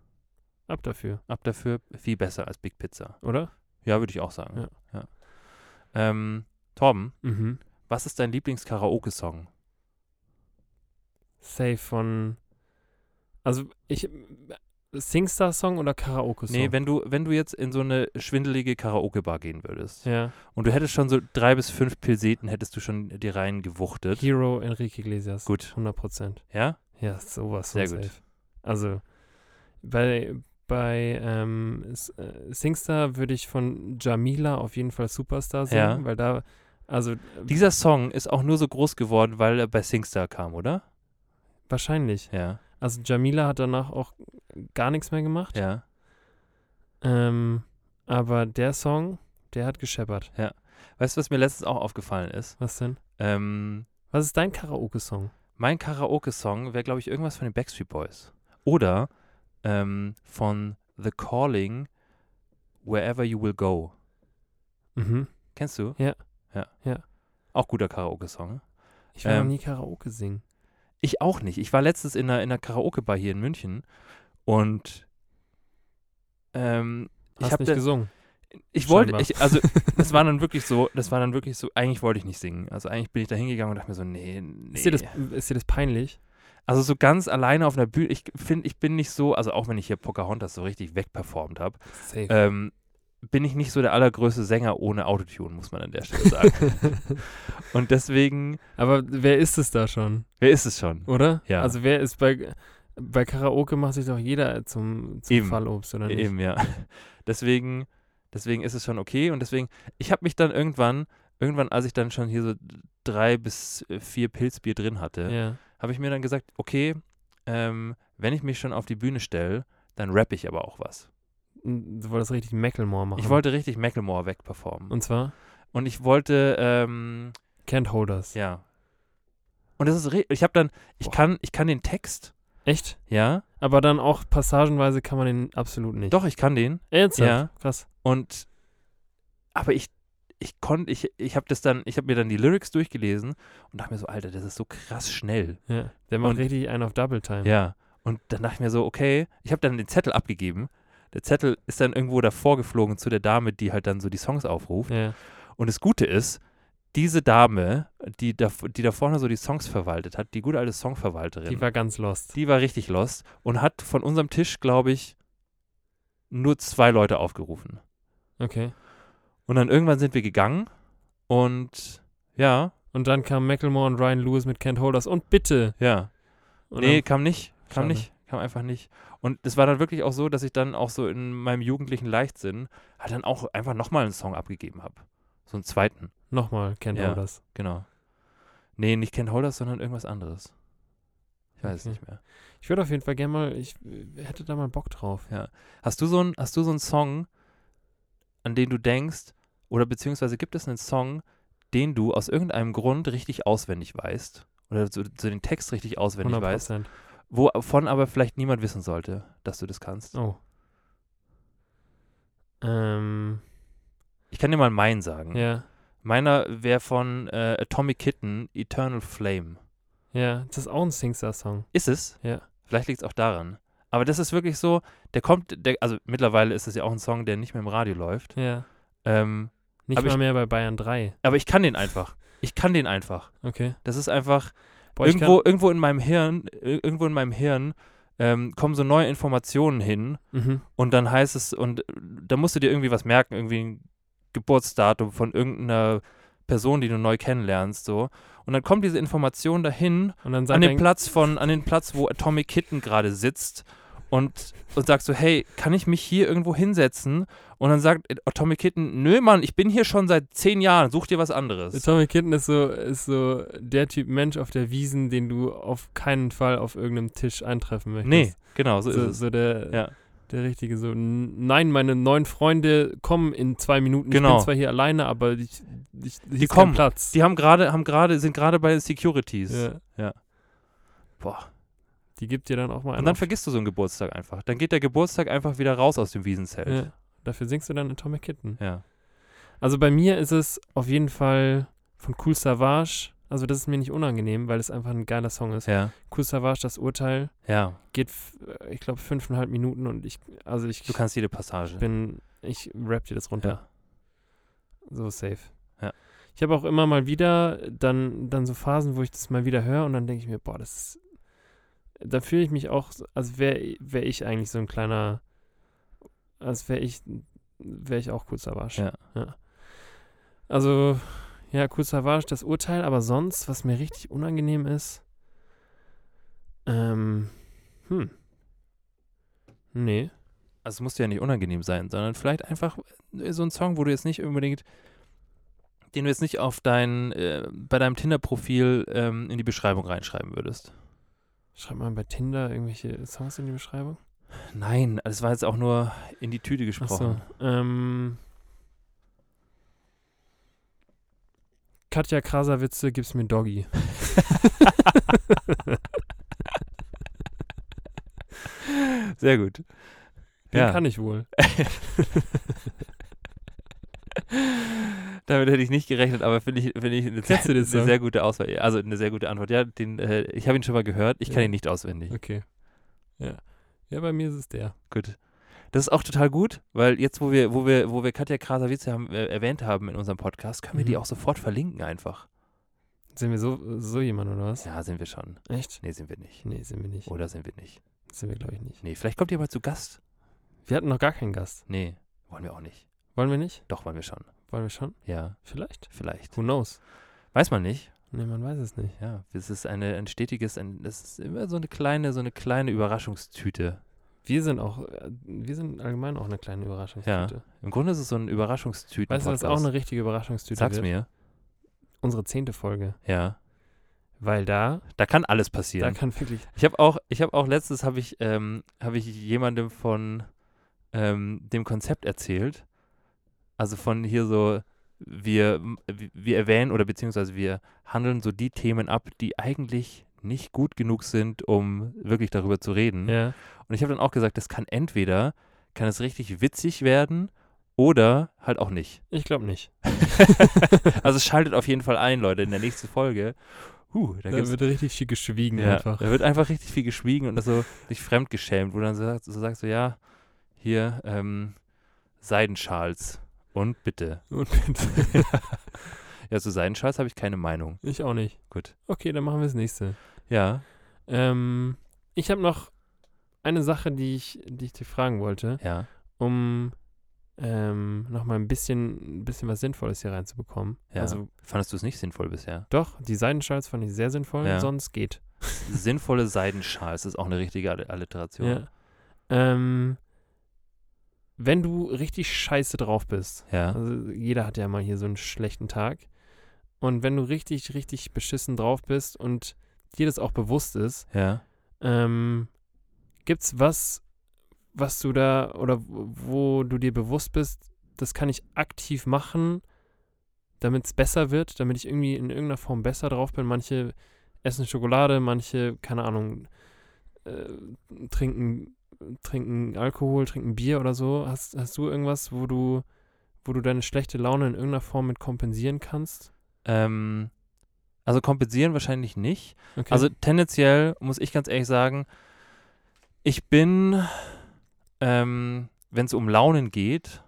Speaker 3: ab dafür,
Speaker 2: Ab dafür viel besser als Big Pizza.
Speaker 3: oder?
Speaker 2: Ja, würde ich auch sagen.
Speaker 3: Ja.
Speaker 2: Ja. Ähm, Torben,
Speaker 3: Mhm.
Speaker 2: was ist dein Lieblings-Karaoke-Song?
Speaker 3: Safe von, also ich, Singstar-Song oder Karaoke-Song?
Speaker 2: Nee, wenn du, wenn du jetzt in so eine schwindelige Karaoke-Bar gehen würdest
Speaker 3: ja.
Speaker 2: und du hättest schon so drei bis fünf Pilseten, hättest du schon die rein gewuchtet.
Speaker 3: Hero Enrique Iglesias.
Speaker 2: Gut.
Speaker 3: 100 Prozent.
Speaker 2: Ja?
Speaker 3: Ja, sowas
Speaker 2: Sehr gut.
Speaker 3: safe. Also, bei, bei ähm, äh, Singstar würde ich von Jamila auf jeden Fall Superstar singen,
Speaker 2: Ja.
Speaker 3: weil da, also, äh,
Speaker 2: Dieser Song ist auch nur so groß geworden, weil er bei Singstar kam, oder?
Speaker 3: wahrscheinlich.
Speaker 2: Ja.
Speaker 3: Also, Jamila hat danach auch gar nichts mehr gemacht.
Speaker 2: Ja.
Speaker 3: Ähm, aber der Song, der hat gescheppert.
Speaker 2: Weißt du, was mir letztens auch aufgefallen ist?
Speaker 3: Was denn?
Speaker 2: Ähm,
Speaker 3: Was ist dein Karaoke-Song?
Speaker 2: mein Karaoke-Song wäre, glaube ich, irgendwas von den Backstreet Boys. Oder ähm, von The Calling, Wherever You Will Go.
Speaker 3: Mhm.
Speaker 2: Kennst du?
Speaker 3: Ja.
Speaker 2: Ja.
Speaker 3: Ja.
Speaker 2: Auch guter Karaoke-Song.
Speaker 3: Ich will noch
Speaker 2: Ähm,
Speaker 3: nie Karaoke singen.
Speaker 2: Ich auch nicht. Ich war letztens in einer, in einer Karaoke-Bar hier in München und ähm, ich
Speaker 3: Hast
Speaker 2: habe
Speaker 3: nicht gesungen.
Speaker 2: ich wollte, ich, also das war dann wirklich so, das war dann wirklich so, eigentlich wollte ich nicht singen. Also eigentlich bin ich da hingegangen und dachte mir so, nee, nee.
Speaker 3: Ist, dir das, ist dir das peinlich?
Speaker 2: Also so ganz alleine auf einer Bühne, ich finde, ich bin nicht so, also auch wenn ich hier Pocahontas so richtig wegperformt habe, ähm, bin ich nicht so der allergrößte Sänger ohne Autotune, muss man an der Stelle sagen. und deswegen,
Speaker 3: Aber wer ist es da schon,
Speaker 2: wer ist es schon?
Speaker 3: oder?
Speaker 2: Ja.
Speaker 3: Also wer ist bei, bei Karaoke macht sich doch jeder zum, zum
Speaker 2: Eben.
Speaker 3: Fallobst, oder nicht?
Speaker 2: Eben, ja. Deswegen, deswegen ist es schon okay. Und deswegen, ich habe mich dann irgendwann, irgendwann, als ich dann schon hier so drei bis vier Pilzbier drin hatte,
Speaker 3: Ja.
Speaker 2: Habe ich mir dann gesagt, okay, ähm, wenn ich mich schon auf die Bühne stelle, dann rappe ich aber auch was.
Speaker 3: Du wolltest richtig Macklemore machen.
Speaker 2: Ich wollte richtig Macklemore wegperformen. Und,
Speaker 3: Und zwar
Speaker 2: ich wollte, ähm,
Speaker 3: Can't Hold Us.
Speaker 2: ja. Und das ist, re- ich habe dann, ich
Speaker 3: Boah.
Speaker 2: kann, ich kann den Text,
Speaker 3: Echt?
Speaker 2: ja,
Speaker 3: Aber dann auch passagenweise kann man den absolut nicht.
Speaker 2: doch, ich kann den,
Speaker 3: Ernsthaft?
Speaker 2: Ja.
Speaker 3: Krass.
Speaker 2: Und aber ich ich konnte ich ich habe das dann ich habe mir dann die Lyrics durchgelesen und dachte mir so Alter, das ist so krass schnell.
Speaker 3: Ja. Der macht
Speaker 2: Und-
Speaker 3: richtig einen auf Double Time.
Speaker 2: Ja, und dann dachte ich mir so, okay, ich habe dann den Zettel abgegeben. Der Zettel ist dann irgendwo davor geflogen zu der Dame, die halt dann so die Songs aufruft.
Speaker 3: Ja.
Speaker 2: Und das Gute ist, diese Dame, die da, die da vorne so die Songs verwaltet hat, die gute alte Songverwalterin,
Speaker 3: Die war ganz lost.
Speaker 2: die war richtig lost und hat von unserem Tisch, glaube ich, nur zwei Leute aufgerufen.
Speaker 3: Okay.
Speaker 2: Und dann irgendwann sind wir gegangen und ja,
Speaker 3: Und dann kam Macklemore und Ryan Lewis mit Can't Hold Us. Und bitte.
Speaker 2: ja.
Speaker 3: Und
Speaker 2: nee, kam nicht. Kam
Speaker 3: Schade.
Speaker 2: nicht. Kam einfach nicht. Und es war dann wirklich auch so, dass ich dann auch so in meinem jugendlichen Leichtsinn halt dann auch einfach nochmal einen Song abgegeben habe. So einen zweiten,
Speaker 3: Nochmal Can't
Speaker 2: Ja.
Speaker 3: Hold Us.
Speaker 2: genau. Nee, nicht Ken Holders, sondern irgendwas anderes. Ich weiß es
Speaker 3: Okay.
Speaker 2: nicht mehr.
Speaker 3: Ich würde auf jeden Fall gerne mal, ich äh, hätte da mal Bock drauf.
Speaker 2: Hast du so einen, hast du so einen Song, an den du denkst, oder beziehungsweise gibt es einen Song, den du aus irgendeinem Grund richtig auswendig weißt? Oder so, so den Text richtig auswendig
Speaker 3: 100
Speaker 2: weißt?
Speaker 3: Prozent.
Speaker 2: Wovon aber vielleicht niemand wissen sollte, dass du das kannst.
Speaker 3: Oh. Ähm,
Speaker 2: Ich kann dir mal meinen sagen.
Speaker 3: ja.
Speaker 2: Meiner wäre von äh, Atomic Kitten, Eternal Flame.
Speaker 3: Ja, das ist auch ein Singstar-Song.
Speaker 2: Ist es?
Speaker 3: Ja.
Speaker 2: Vielleicht liegt es auch daran. Aber das ist wirklich so, der kommt, der, also mittlerweile ist es ja auch ein Song, der nicht mehr im Radio läuft.
Speaker 3: Ja.
Speaker 2: Ähm,
Speaker 3: Nicht mal
Speaker 2: ich-
Speaker 3: mehr bei Bayern 3.
Speaker 2: aber ich kann den einfach. Ich kann den einfach.
Speaker 3: Okay.
Speaker 2: Das ist einfach,
Speaker 3: Boah,
Speaker 2: irgendwo, irgendwo in meinem Hirn, ir- irgendwo in meinem Hirn ähm, kommen so neue Informationen hin
Speaker 3: mhm.
Speaker 2: und dann heißt es, und da musst du dir irgendwie was merken, irgendwie ein Geburtsdatum von irgendeiner Person, die du neu kennenlernst, so. Und dann kommt diese Information dahin
Speaker 3: Und dann
Speaker 2: an den Platz von, an den Platz, wo Atomic Kitten gerade sitzt und, und sagst so, hey, kann ich mich hier irgendwo hinsetzen? Und dann sagt Atomic Kitten, nö, Mann, ich bin hier schon seit zehn Jahren, such dir was anderes.
Speaker 3: Tommy Kitten ist so, ist so der Typ Mensch auf der Wiesen, den du auf keinen Fall auf irgendeinem Tisch eintreffen möchtest.
Speaker 2: Nee, genau, so,
Speaker 3: so,
Speaker 2: ist es.
Speaker 3: so der,
Speaker 2: Ja.
Speaker 3: der richtige so, "N- nein, meine neuen Freunde kommen in zwei Minuten. Ich
Speaker 2: Genau.
Speaker 3: bin zwar hier alleine, aber ich, ich, hier
Speaker 2: Die
Speaker 3: ist kein
Speaker 2: kommen.
Speaker 3: Platz.
Speaker 2: Die haben gerade, haben gerade, sind gerade bei den Securities.
Speaker 3: ja.
Speaker 2: Boah.
Speaker 3: Die gibt dir dann auch mal
Speaker 2: Und
Speaker 3: einen
Speaker 2: dann
Speaker 3: auf-
Speaker 2: vergisst du so einen Geburtstag einfach. Dann geht der Geburtstag einfach wieder raus aus dem Wiesenzelt.
Speaker 3: ja. Dafür singst du dann Atomic Kitten.
Speaker 2: Ja.
Speaker 3: Also bei mir ist es auf jeden Fall von Cool Savage. Also das ist mir nicht unangenehm, weil es einfach ein geiler Song ist.
Speaker 2: Ja.
Speaker 3: Cool Savage, das Urteil,
Speaker 2: Ja.
Speaker 3: geht, äh, ich glaube, fünfeinhalb Minuten und ich, also ich
Speaker 2: Du kannst jede Passage.
Speaker 3: bin, ich rap dir das runter.
Speaker 2: Ja.
Speaker 3: So safe.
Speaker 2: Ja.
Speaker 3: Ich habe auch immer mal wieder dann, dann so Phasen, wo ich das mal wieder höre und dann denke ich mir, boah, das ist da fühle ich mich auch, als wäre wär ich eigentlich so ein kleiner, als wäre ich, wäre ich auch kurz Savage.
Speaker 2: Ja.
Speaker 3: Also, ja, kurz Savage, das Urteil, aber sonst, was mir richtig unangenehm ist, ähm, hm. Nee.
Speaker 2: Also es muss ja nicht unangenehm sein, sondern vielleicht einfach äh, so ein Song, wo du jetzt nicht unbedingt, den du jetzt nicht auf dein, äh, bei deinem Tinder-Profil ähm, in die Beschreibung reinschreiben würdest.
Speaker 3: Schreib mal bei Tinder irgendwelche Songs in die Beschreibung.
Speaker 2: Nein, das war jetzt auch nur in die Tüte gesprochen.
Speaker 3: Achso. Ähm, Katja Krasavice, gib's mir Doggy.
Speaker 2: Sehr gut.
Speaker 3: Den
Speaker 2: Ja.
Speaker 3: kann ich wohl.
Speaker 2: Damit hätte ich nicht gerechnet, aber finde ich, finde ich eine,
Speaker 3: Kennst du den
Speaker 2: eine sehr gute Auswahl. Also eine sehr gute Antwort. Ja, den, äh, ich habe ihn schon mal gehört. Ich kann
Speaker 3: Ja.
Speaker 2: ihn nicht auswendig.
Speaker 3: Okay. Ja. Ja, bei mir ist es der.
Speaker 2: Gut. Das ist auch total gut, weil jetzt, wo wir, wo wir, wo wir Katja Krasavice haben, äh, erwähnt haben in unserem Podcast, können wir die
Speaker 3: Mhm.
Speaker 2: auch sofort verlinken einfach.
Speaker 3: Sind wir so, so jemand oder was?
Speaker 2: Ja, sind wir schon.
Speaker 3: Echt?
Speaker 2: Nee, sind wir nicht.
Speaker 3: Nee, sind wir nicht.
Speaker 2: Oder sind wir nicht?
Speaker 3: Sind wir, glaube ich, nicht.
Speaker 2: Nee, vielleicht kommt ihr mal zu Gast.
Speaker 3: Wir hatten noch gar keinen Gast.
Speaker 2: Nee, wollen wir auch nicht.
Speaker 3: Wollen wir nicht?
Speaker 2: Doch, wollen wir schon.
Speaker 3: Wollen wir schon?
Speaker 2: Ja,
Speaker 3: Vielleicht.
Speaker 2: vielleicht.
Speaker 3: Who knows?
Speaker 2: Weiß man nicht.
Speaker 3: Nee, man weiß es nicht.
Speaker 2: Ja, es ist eine, ein stetiges, ein, das ist immer so eine kleine, so eine kleine Überraschungstüte.
Speaker 3: Wir sind auch, äh, wir sind allgemein auch eine kleine Überraschungstüte.
Speaker 2: Im Grunde ist es so ein Überraschungstüten.
Speaker 3: Weißt du, was auch eine richtige Überraschungstüte
Speaker 2: Sag's
Speaker 3: wird?
Speaker 2: mir.
Speaker 3: Unsere zehnte Folge.
Speaker 2: Ja.
Speaker 3: Weil da,
Speaker 2: Da kann alles
Speaker 3: da
Speaker 2: passieren.
Speaker 3: kann wirklich,
Speaker 2: Ich habe auch, ich habe auch letztes habe ich, ähm, habe ich jemandem von ähm, dem Konzept erzählt. Also von hier so, wir, wir erwähnen oder beziehungsweise wir handeln so die Themen ab, die eigentlich nicht gut genug sind, um wirklich darüber zu reden.
Speaker 3: ja.
Speaker 2: Und ich habe dann auch gesagt, das kann entweder, kann es richtig witzig werden oder halt auch nicht.
Speaker 3: Ich glaube nicht.
Speaker 2: Also schaltet auf jeden Fall ein, Leute, in der nächsten Folge. Huh, da
Speaker 3: Da wird richtig viel geschwiegen
Speaker 2: ja,
Speaker 3: einfach.
Speaker 2: Da wird einfach richtig viel geschwiegen und so sich fremdgeschämt, wo dann so, sagst- so sagst du, ja, hier, ähm, Seidenschals. Und bitte.
Speaker 3: Und bitte.
Speaker 2: Ja, zu Seidenschals habe ich keine Meinung.
Speaker 3: ich auch nicht.
Speaker 2: Gut.
Speaker 3: Okay, dann machen wir das nächste.
Speaker 2: Ja,
Speaker 3: Ähm, ich habe noch eine Sache, die ich, die ich dir fragen wollte,
Speaker 2: ja,
Speaker 3: um ähm, nochmal ein bisschen, ein bisschen was Sinnvolles hier reinzubekommen.
Speaker 2: ja.
Speaker 3: Also
Speaker 2: Fandest du es nicht sinnvoll bisher?
Speaker 3: doch, die Seidenschals fand ich sehr sinnvoll,
Speaker 2: Ja.
Speaker 3: sonst geht.
Speaker 2: Sinnvolle Seidenschals ist auch eine richtige All- Alliteration.
Speaker 3: Ja. Ähm, wenn du richtig scheiße drauf bist,
Speaker 2: Ja,
Speaker 3: also jeder hat ja mal hier so einen schlechten Tag, und wenn du richtig, richtig beschissen drauf bist und dir das auch bewusst ist,
Speaker 2: ja.
Speaker 3: ähm, gibt's was, was du da oder wo- du dir bewusst bist, das kann ich aktiv machen, damit es besser wird, damit ich irgendwie in irgendeiner Form besser drauf bin. Manche essen Schokolade, manche, keine Ahnung, äh, trinken, trinken Alkohol, trinken Bier oder so. Hast, hast du irgendwas, wo du, wo du deine schlechte Laune in irgendeiner Form mit kompensieren kannst?
Speaker 2: Ähm, also kompensieren wahrscheinlich nicht.
Speaker 3: Okay.
Speaker 2: Also tendenziell muss ich ganz ehrlich sagen, ich bin, ähm, wenn es um Launen geht,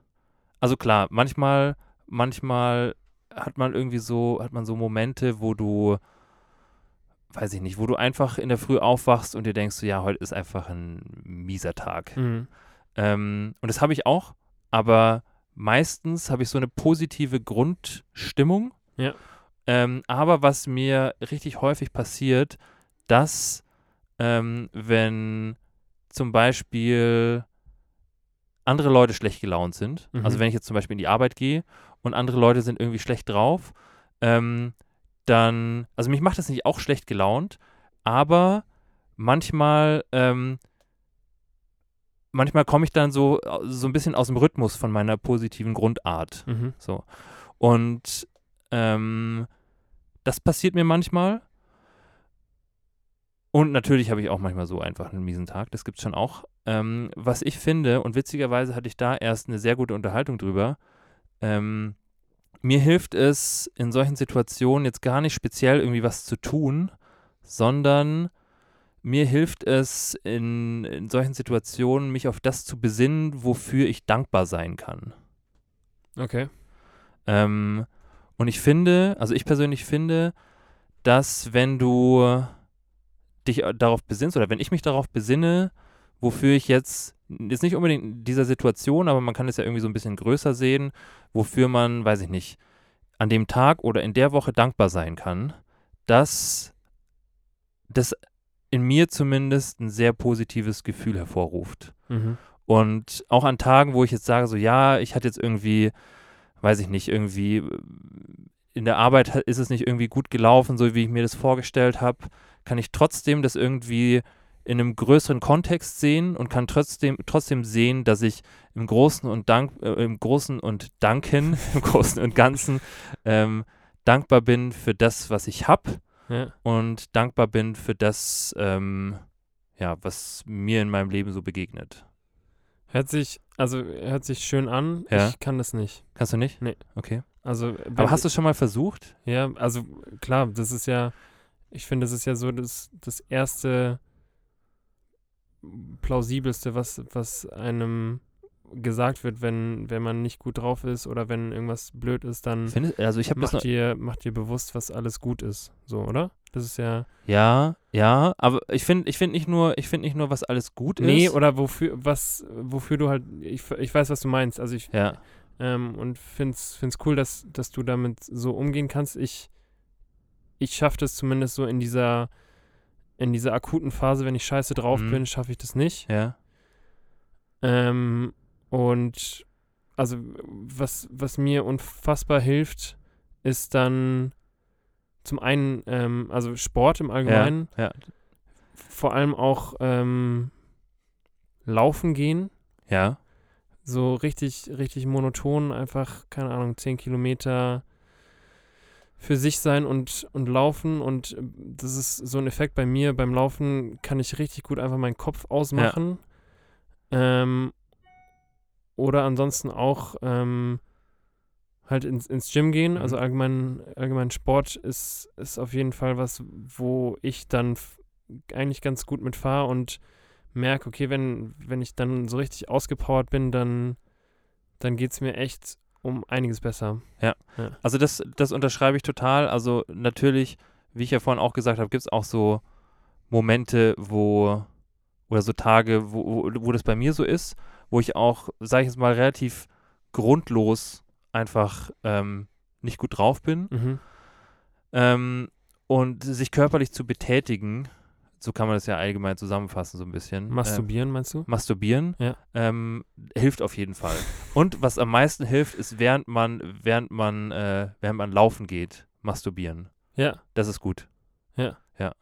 Speaker 2: also klar, manchmal, manchmal hat man irgendwie so, hat man so Momente, wo du, weiß ich nicht, wo du einfach in der Früh aufwachst und dir denkst, so, ja, heute ist einfach ein mieser Tag.
Speaker 3: Mhm.
Speaker 2: Ähm, und das habe ich auch, aber meistens habe ich so eine positive Grundstimmung.
Speaker 3: Ja.
Speaker 2: Ähm, aber was mir richtig häufig passiert, dass ähm, wenn zum Beispiel andere Leute schlecht gelaunt sind,
Speaker 3: Mhm.
Speaker 2: also wenn ich jetzt zum Beispiel in die Arbeit gehe und andere Leute sind irgendwie schlecht drauf, ähm, dann, also mich macht das nicht auch schlecht gelaunt, aber manchmal, ähm, manchmal komme ich dann so, so ein bisschen aus dem Rhythmus von meiner positiven Grundart.
Speaker 3: Mhm.
Speaker 2: So. Und ähm, das passiert mir manchmal. Und natürlich habe ich auch manchmal so einfach einen miesen Tag. Das gibt es schon auch. Ähm, was ich finde, und witzigerweise hatte ich da erst eine sehr gute Unterhaltung drüber, ähm, mir hilft es in solchen Situationen jetzt gar nicht speziell irgendwie was zu tun, sondern mir hilft es in, in solchen Situationen, mich auf das zu besinnen, wofür ich dankbar sein kann.
Speaker 3: Okay.
Speaker 2: Ähm, und ich finde, also ich persönlich finde, dass wenn du dich äh, darauf besinnst oder wenn ich mich darauf besinne, wofür ich jetzt, jetzt nicht unbedingt in dieser Situation, aber man kann es ja irgendwie so ein bisschen größer sehen, wofür man, weiß ich nicht, an dem Tag oder in der Woche dankbar sein kann, dass das in mir zumindest ein sehr positives Gefühl hervorruft.
Speaker 3: Mhm.
Speaker 2: Und auch an Tagen, wo ich jetzt sage, so ja, ich hatte jetzt irgendwie, weiß ich nicht, irgendwie in der Arbeit ist es nicht irgendwie gut gelaufen, so wie ich mir das vorgestellt habe, kann ich trotzdem das irgendwie in einem größeren Kontext sehen und kann trotzdem, trotzdem sehen, dass ich im Großen und Dank, äh, im Großen und Danken, im Großen und Ganzen ähm, dankbar bin für das, was ich habe
Speaker 3: Ja.
Speaker 2: und dankbar bin für das, ähm, ja, was mir in meinem Leben so begegnet.
Speaker 3: Hört sich, also hört sich schön an.
Speaker 2: Ja.
Speaker 3: Ich kann das nicht.
Speaker 2: Kannst du nicht?
Speaker 3: Nee.
Speaker 2: Okay.
Speaker 3: Also,
Speaker 2: Aber hast du es schon mal versucht?
Speaker 3: Ja, also klar, das ist ja, ich finde, das ist ja so das, das erste plausibelste, was, was einem gesagt wird, wenn, wenn man nicht gut drauf ist oder wenn irgendwas blöd ist, dann
Speaker 2: Findest, also ich
Speaker 3: macht dir, macht dir bewusst, was alles gut ist. So, oder? Das ist ja.
Speaker 2: ja, ja, aber ich finde, ich finde nicht nur, ich finde nicht nur, was alles gut
Speaker 3: Nee,
Speaker 2: ist.
Speaker 3: oder wofür, was, wofür du halt, ich, ich weiß, was du meinst. Also ich,
Speaker 2: ja,
Speaker 3: ähm, und find's, find's cool, dass, dass du damit so umgehen kannst. Ich, ich schaffe das zumindest so in dieser, in dieser akuten Phase, wenn ich scheiße drauf
Speaker 2: Mhm.
Speaker 3: bin, schaffe ich das nicht.
Speaker 2: ja,
Speaker 3: Ähm, und also was, was mir unfassbar hilft, ist dann zum einen, ähm, also Sport im Allgemeinen,
Speaker 2: ja,
Speaker 3: vor allem auch ähm, Laufen gehen.
Speaker 2: ja,
Speaker 3: so richtig, richtig monoton, einfach, keine Ahnung, 10 Kilometer für sich sein und, und laufen. Und äh, das ist so ein Effekt bei mir. Beim Laufen kann ich richtig gut einfach meinen Kopf ausmachen. Ähm, oder ansonsten auch ähm, halt ins, ins Gym gehen.
Speaker 2: Mhm.
Speaker 3: Also allgemein, allgemein Sport ist, ist auf jeden Fall was, wo ich dann eigentlich ganz gut mitfahre und merke, okay, wenn, wenn ich dann so richtig ausgepowert bin, dann, dann geht es mir echt um einiges besser.
Speaker 2: Also das, das unterschreibe ich total. Also natürlich, wie ich ja vorhin auch gesagt habe, gibt es auch so Momente, wo oder so Tage, wo, wo, wo das bei mir so ist, wo ich auch, sage ich jetzt mal, relativ grundlos einfach ähm, nicht gut drauf bin.
Speaker 3: Mhm.
Speaker 2: Ähm, und sich körperlich zu betätigen, so kann man das ja allgemein zusammenfassen, so ein bisschen. Ähm,
Speaker 3: Masturbieren, meinst du?
Speaker 2: masturbieren
Speaker 3: Ja.
Speaker 2: ähm, hilft auf jeden Fall. Und was am meisten hilft, ist, während man, während man, äh, während man laufen geht, masturbieren.
Speaker 3: Ja.
Speaker 2: Das ist gut.
Speaker 3: Ja.
Speaker 2: Ja.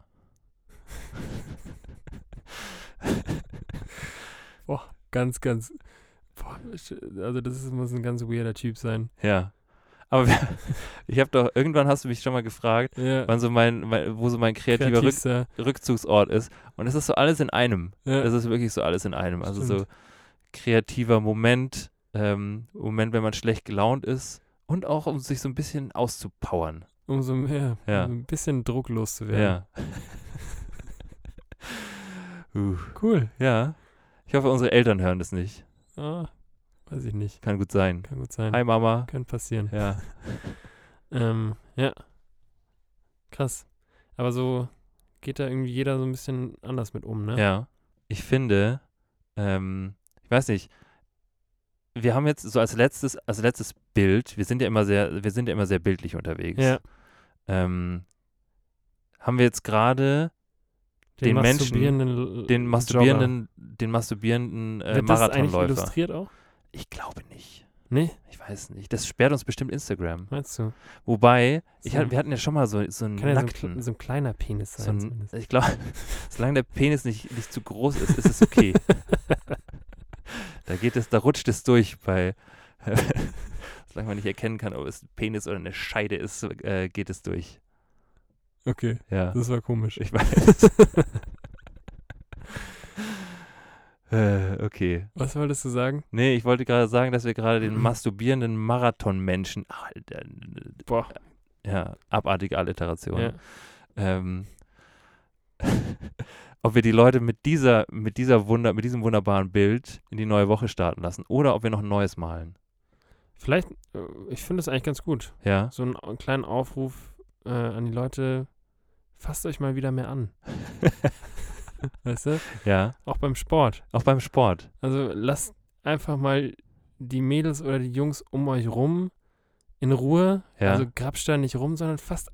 Speaker 3: Ganz, ganz. Boah, also das ist, muss ein ganz weirder Typ sein.
Speaker 2: Ja. Aber ich habe doch, irgendwann hast du mich schon mal gefragt,
Speaker 3: Ja.
Speaker 2: wann so mein, mein wo so mein kreativer Rück. Rückzugsort ist. Und es ist so alles in einem.
Speaker 3: Ja.
Speaker 2: Es ist wirklich so alles in einem. Also so
Speaker 3: Stimmt.
Speaker 2: kreativer Moment, ähm, Moment, wenn man schlecht gelaunt ist und auch um sich so ein bisschen auszupowern.
Speaker 3: Umso mehr.
Speaker 2: Ja.
Speaker 3: Um ein bisschen drucklos zu werden.
Speaker 2: Ja. uh,
Speaker 3: Cool.
Speaker 2: ja. Ich hoffe, unsere Eltern hören das nicht.
Speaker 3: Ah, weiß ich nicht.
Speaker 2: Kann gut sein.
Speaker 3: Kann gut sein.
Speaker 2: Hi Mama.
Speaker 3: Kann passieren.
Speaker 2: Ja.
Speaker 3: Ähm, ja. Krass. Aber so geht da irgendwie jeder so ein bisschen anders mit um, ne?
Speaker 2: Ja. Ich finde, ähm, ich weiß nicht, wir haben jetzt so als letztes, als letztes Bild, wir sind ja immer sehr, wir sind ja immer sehr bildlich unterwegs.
Speaker 3: Ja.
Speaker 2: Ähm, haben wir jetzt gerade den Menschen,
Speaker 3: masturbierenden,
Speaker 2: den masturbierenden, den masturbierenden
Speaker 3: Jogger.
Speaker 2: äh,
Speaker 3: Wird das
Speaker 2: Marathonläufer?
Speaker 3: illustriert auch?
Speaker 2: Ich glaube nicht.
Speaker 3: Nee,
Speaker 2: Ich weiß nicht. Das sperrt uns bestimmt Instagram.
Speaker 3: meinst du?
Speaker 2: Wobei, ich
Speaker 3: So.
Speaker 2: hat, wir hatten ja schon mal so, so einen
Speaker 3: Kann ja so ein,
Speaker 2: nackten.
Speaker 3: so ein kleiner Penis
Speaker 2: So
Speaker 3: sein
Speaker 2: ein,
Speaker 3: zumindest.
Speaker 2: ich glaube, solange der Penis nicht, nicht zu groß ist, ist es okay. da geht es, da rutscht es durch bei, solange man nicht erkennen kann, ob es ein Penis oder eine Scheide ist, äh, geht es durch.
Speaker 3: Okay,
Speaker 2: Ja,
Speaker 3: das war komisch.
Speaker 2: ich weiß. Äh, okay.
Speaker 3: Was wolltest du sagen?
Speaker 2: Nee, ich wollte gerade sagen, dass wir gerade den masturbierenden Marathonmenschen,
Speaker 3: Boah.
Speaker 2: ja, abartige Alliteration.
Speaker 3: Ja.
Speaker 2: ähm, ob wir die Leute mit dieser, mit dieser Wunder, mit diesem wunderbaren Bild in die neue Woche starten lassen oder ob wir noch ein neues malen.
Speaker 3: Vielleicht, äh, ich finde das eigentlich ganz gut.
Speaker 2: Ja,
Speaker 3: So einen, einen kleinen Aufruf äh, an die Leute, fasst euch mal wieder mehr an. weißt du?
Speaker 2: Ja,
Speaker 3: Auch beim Sport.
Speaker 2: auch beim Sport.
Speaker 3: Also lasst einfach mal die Mädels oder die Jungs um euch rum in Ruhe.
Speaker 2: Ja.
Speaker 3: Also grapscht da nicht rum, sondern fasst,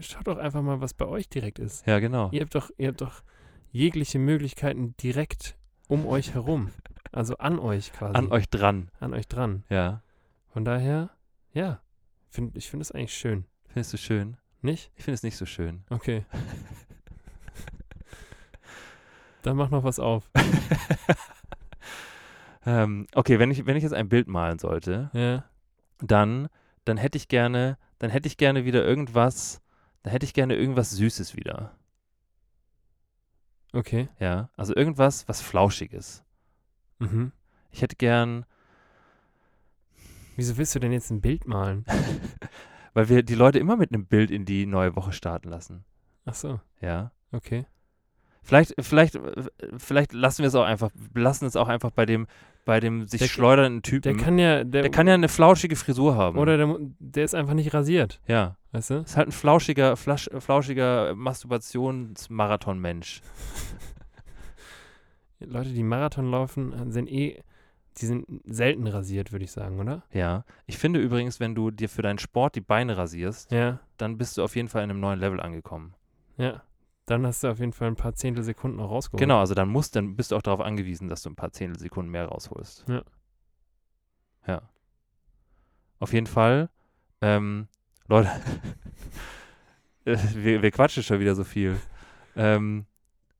Speaker 3: schaut doch einfach mal, was bei euch direkt ist.
Speaker 2: Ja, genau.
Speaker 3: Ihr habt doch, ihr habt doch jegliche Möglichkeiten direkt um euch herum. Also an euch quasi.
Speaker 2: An euch dran.
Speaker 3: An euch dran.
Speaker 2: Ja.
Speaker 3: Von daher, ja, find, ich finde es eigentlich schön.
Speaker 2: Findest du schön?
Speaker 3: Nicht?
Speaker 2: Ich finde es nicht so schön.
Speaker 3: Okay. Dann mach noch was auf.
Speaker 2: Ähm, okay, wenn ich, wenn ich jetzt ein Bild malen sollte,
Speaker 3: Ja.
Speaker 2: dann, dann hätte ich gerne, dann hätte ich gerne wieder irgendwas, dann hätte ich gerne irgendwas Süßes wieder.
Speaker 3: Okay.
Speaker 2: Ja. Also irgendwas, was Flauschiges.
Speaker 3: Mhm.
Speaker 2: Ich hätte gern,
Speaker 3: Wieso willst du denn jetzt ein Bild malen?
Speaker 2: weil wir die Leute immer mit einem Bild in die neue Woche starten lassen.
Speaker 3: Ach so,
Speaker 2: Ja.
Speaker 3: okay.
Speaker 2: Vielleicht, vielleicht, äh, vielleicht lassen wir es auch einfach, lassen es auch einfach bei dem, bei dem sich
Speaker 3: Der-
Speaker 2: schleudernden Typen.
Speaker 3: Der kann ja, der,
Speaker 2: der kann ja eine flauschige Frisur haben.
Speaker 3: oder der, der ist einfach nicht rasiert,
Speaker 2: Ja.
Speaker 3: weißt du?
Speaker 2: Ist halt ein flauschiger, flasch, flauschiger Masturbationsmarathon-Mensch.
Speaker 3: Leute, die Marathon laufen, sind eh, die sind selten rasiert, würde ich sagen, oder?
Speaker 2: Ja. Ich finde übrigens, wenn du dir für deinen Sport die Beine rasierst,
Speaker 3: Ja,
Speaker 2: dann bist du auf jeden Fall in einem neuen Level angekommen.
Speaker 3: ja. Dann hast du auf jeden Fall ein paar Zehntelsekunden auch rausgeholt.
Speaker 2: Genau, also dann musst, dann bist du auch darauf angewiesen, dass du ein paar Zehntelsekunden mehr rausholst.
Speaker 3: Ja.
Speaker 2: Ja. Auf jeden Fall, ähm, Leute, äh, wir, wir quatschen schon wieder so viel. Ähm,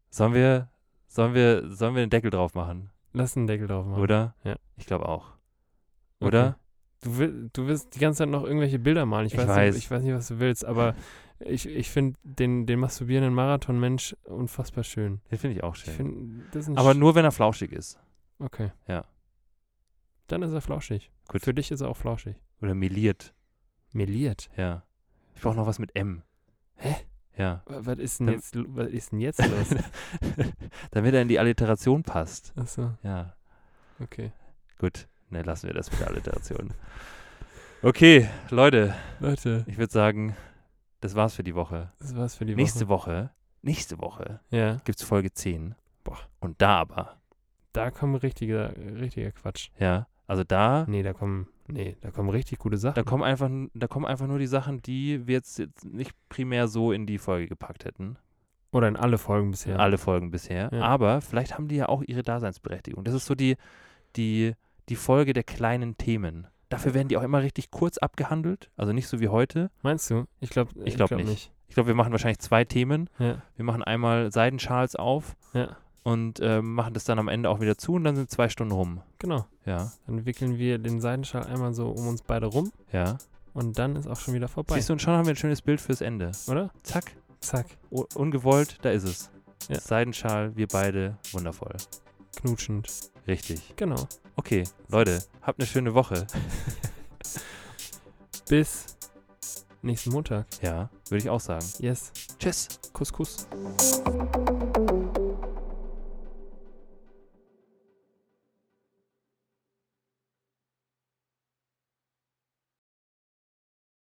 Speaker 2: sollen wir, sollen wir, sollen wir den Deckel drauf machen?
Speaker 3: Lass einen Deckel drauf machen.
Speaker 2: Oder?
Speaker 3: Ja.
Speaker 2: Ich glaube auch.
Speaker 3: Okay.
Speaker 2: Oder?
Speaker 3: Du, will, du willst die ganze Zeit noch irgendwelche Bilder malen. Ich,
Speaker 2: Ich
Speaker 3: weiß,
Speaker 2: weiß.
Speaker 3: Nicht, ich weiß nicht, was du willst, aber ich, ich finde den, den masturbierenden Marathon-Mensch unfassbar schön.
Speaker 2: Den finde ich auch
Speaker 3: Ich
Speaker 2: schön.
Speaker 3: ist ein
Speaker 2: Aber
Speaker 3: sch-
Speaker 2: nur, wenn er flauschig ist.
Speaker 3: Okay.
Speaker 2: Ja.
Speaker 3: Dann ist er flauschig.
Speaker 2: Gut.
Speaker 3: Für dich ist er auch flauschig.
Speaker 2: Oder meliert.
Speaker 3: Meliert.
Speaker 2: Ja. Ich brauche noch was mit M.
Speaker 3: Hä?
Speaker 2: Ja.
Speaker 3: Wa- Was ist denn
Speaker 2: Dann-
Speaker 3: jetzt, was ist denn jetzt los?
Speaker 2: Damit er in die Alliteration passt.
Speaker 3: Achso,
Speaker 2: Ja.
Speaker 3: okay.
Speaker 2: Gut. Ne, lassen wir das mit der Alliteration. Okay, Leute,
Speaker 3: Leute,
Speaker 2: ich würde sagen, das war's für die Woche.
Speaker 3: das war's für die
Speaker 2: nächste
Speaker 3: Woche.
Speaker 2: Woche, nächste Woche
Speaker 3: Ja,
Speaker 2: gibt's Folge 10.
Speaker 3: Boah.
Speaker 2: Und da aber,
Speaker 3: da kommen richtiger, richtiger Quatsch.
Speaker 2: ja, also da,
Speaker 3: Nee, da kommen, nee, da kommen richtig gute Sachen.
Speaker 2: da kommen einfach, da kommen einfach nur die Sachen, die wir jetzt, jetzt nicht primär so in die Folge gepackt hätten.
Speaker 3: Oder in alle Folgen bisher.
Speaker 2: Alle Folgen bisher.
Speaker 3: Ja.
Speaker 2: Aber vielleicht haben die ja auch ihre Daseinsberechtigung. Das ist so die, die, die Folge der kleinen Themen. Dafür werden die auch immer richtig kurz abgehandelt. Also nicht so wie heute.
Speaker 3: Meinst du? Ich glaube
Speaker 2: Ich glaub nicht. Ich glaube, wir machen wahrscheinlich zwei Themen.
Speaker 3: Ja,
Speaker 2: Wir machen einmal Seidenschals auf
Speaker 3: ja,
Speaker 2: und ähm, machen das dann am Ende auch wieder zu und dann sind zwei Stunden rum.
Speaker 3: genau.
Speaker 2: Ja,
Speaker 3: Dann wickeln wir den Seidenschal einmal so um uns beide rum
Speaker 2: ja.
Speaker 3: und dann ist auch schon wieder vorbei.
Speaker 2: Siehst du, und schon haben wir ein schönes Bild fürs Ende.
Speaker 3: Oder?
Speaker 2: Zack.
Speaker 3: Zack.
Speaker 2: U ungewollt, da ist es.
Speaker 3: Ja.
Speaker 2: Seidenschal, wir beide, wundervoll.
Speaker 3: Knutschend.
Speaker 2: Richtig.
Speaker 3: Genau.
Speaker 2: Okay, Leute, habt eine schöne Woche.
Speaker 3: Bis nächsten Montag.
Speaker 2: Ja, würde ich auch sagen.
Speaker 3: Yes.
Speaker 2: Tschüss.
Speaker 3: Kuss, Kuss.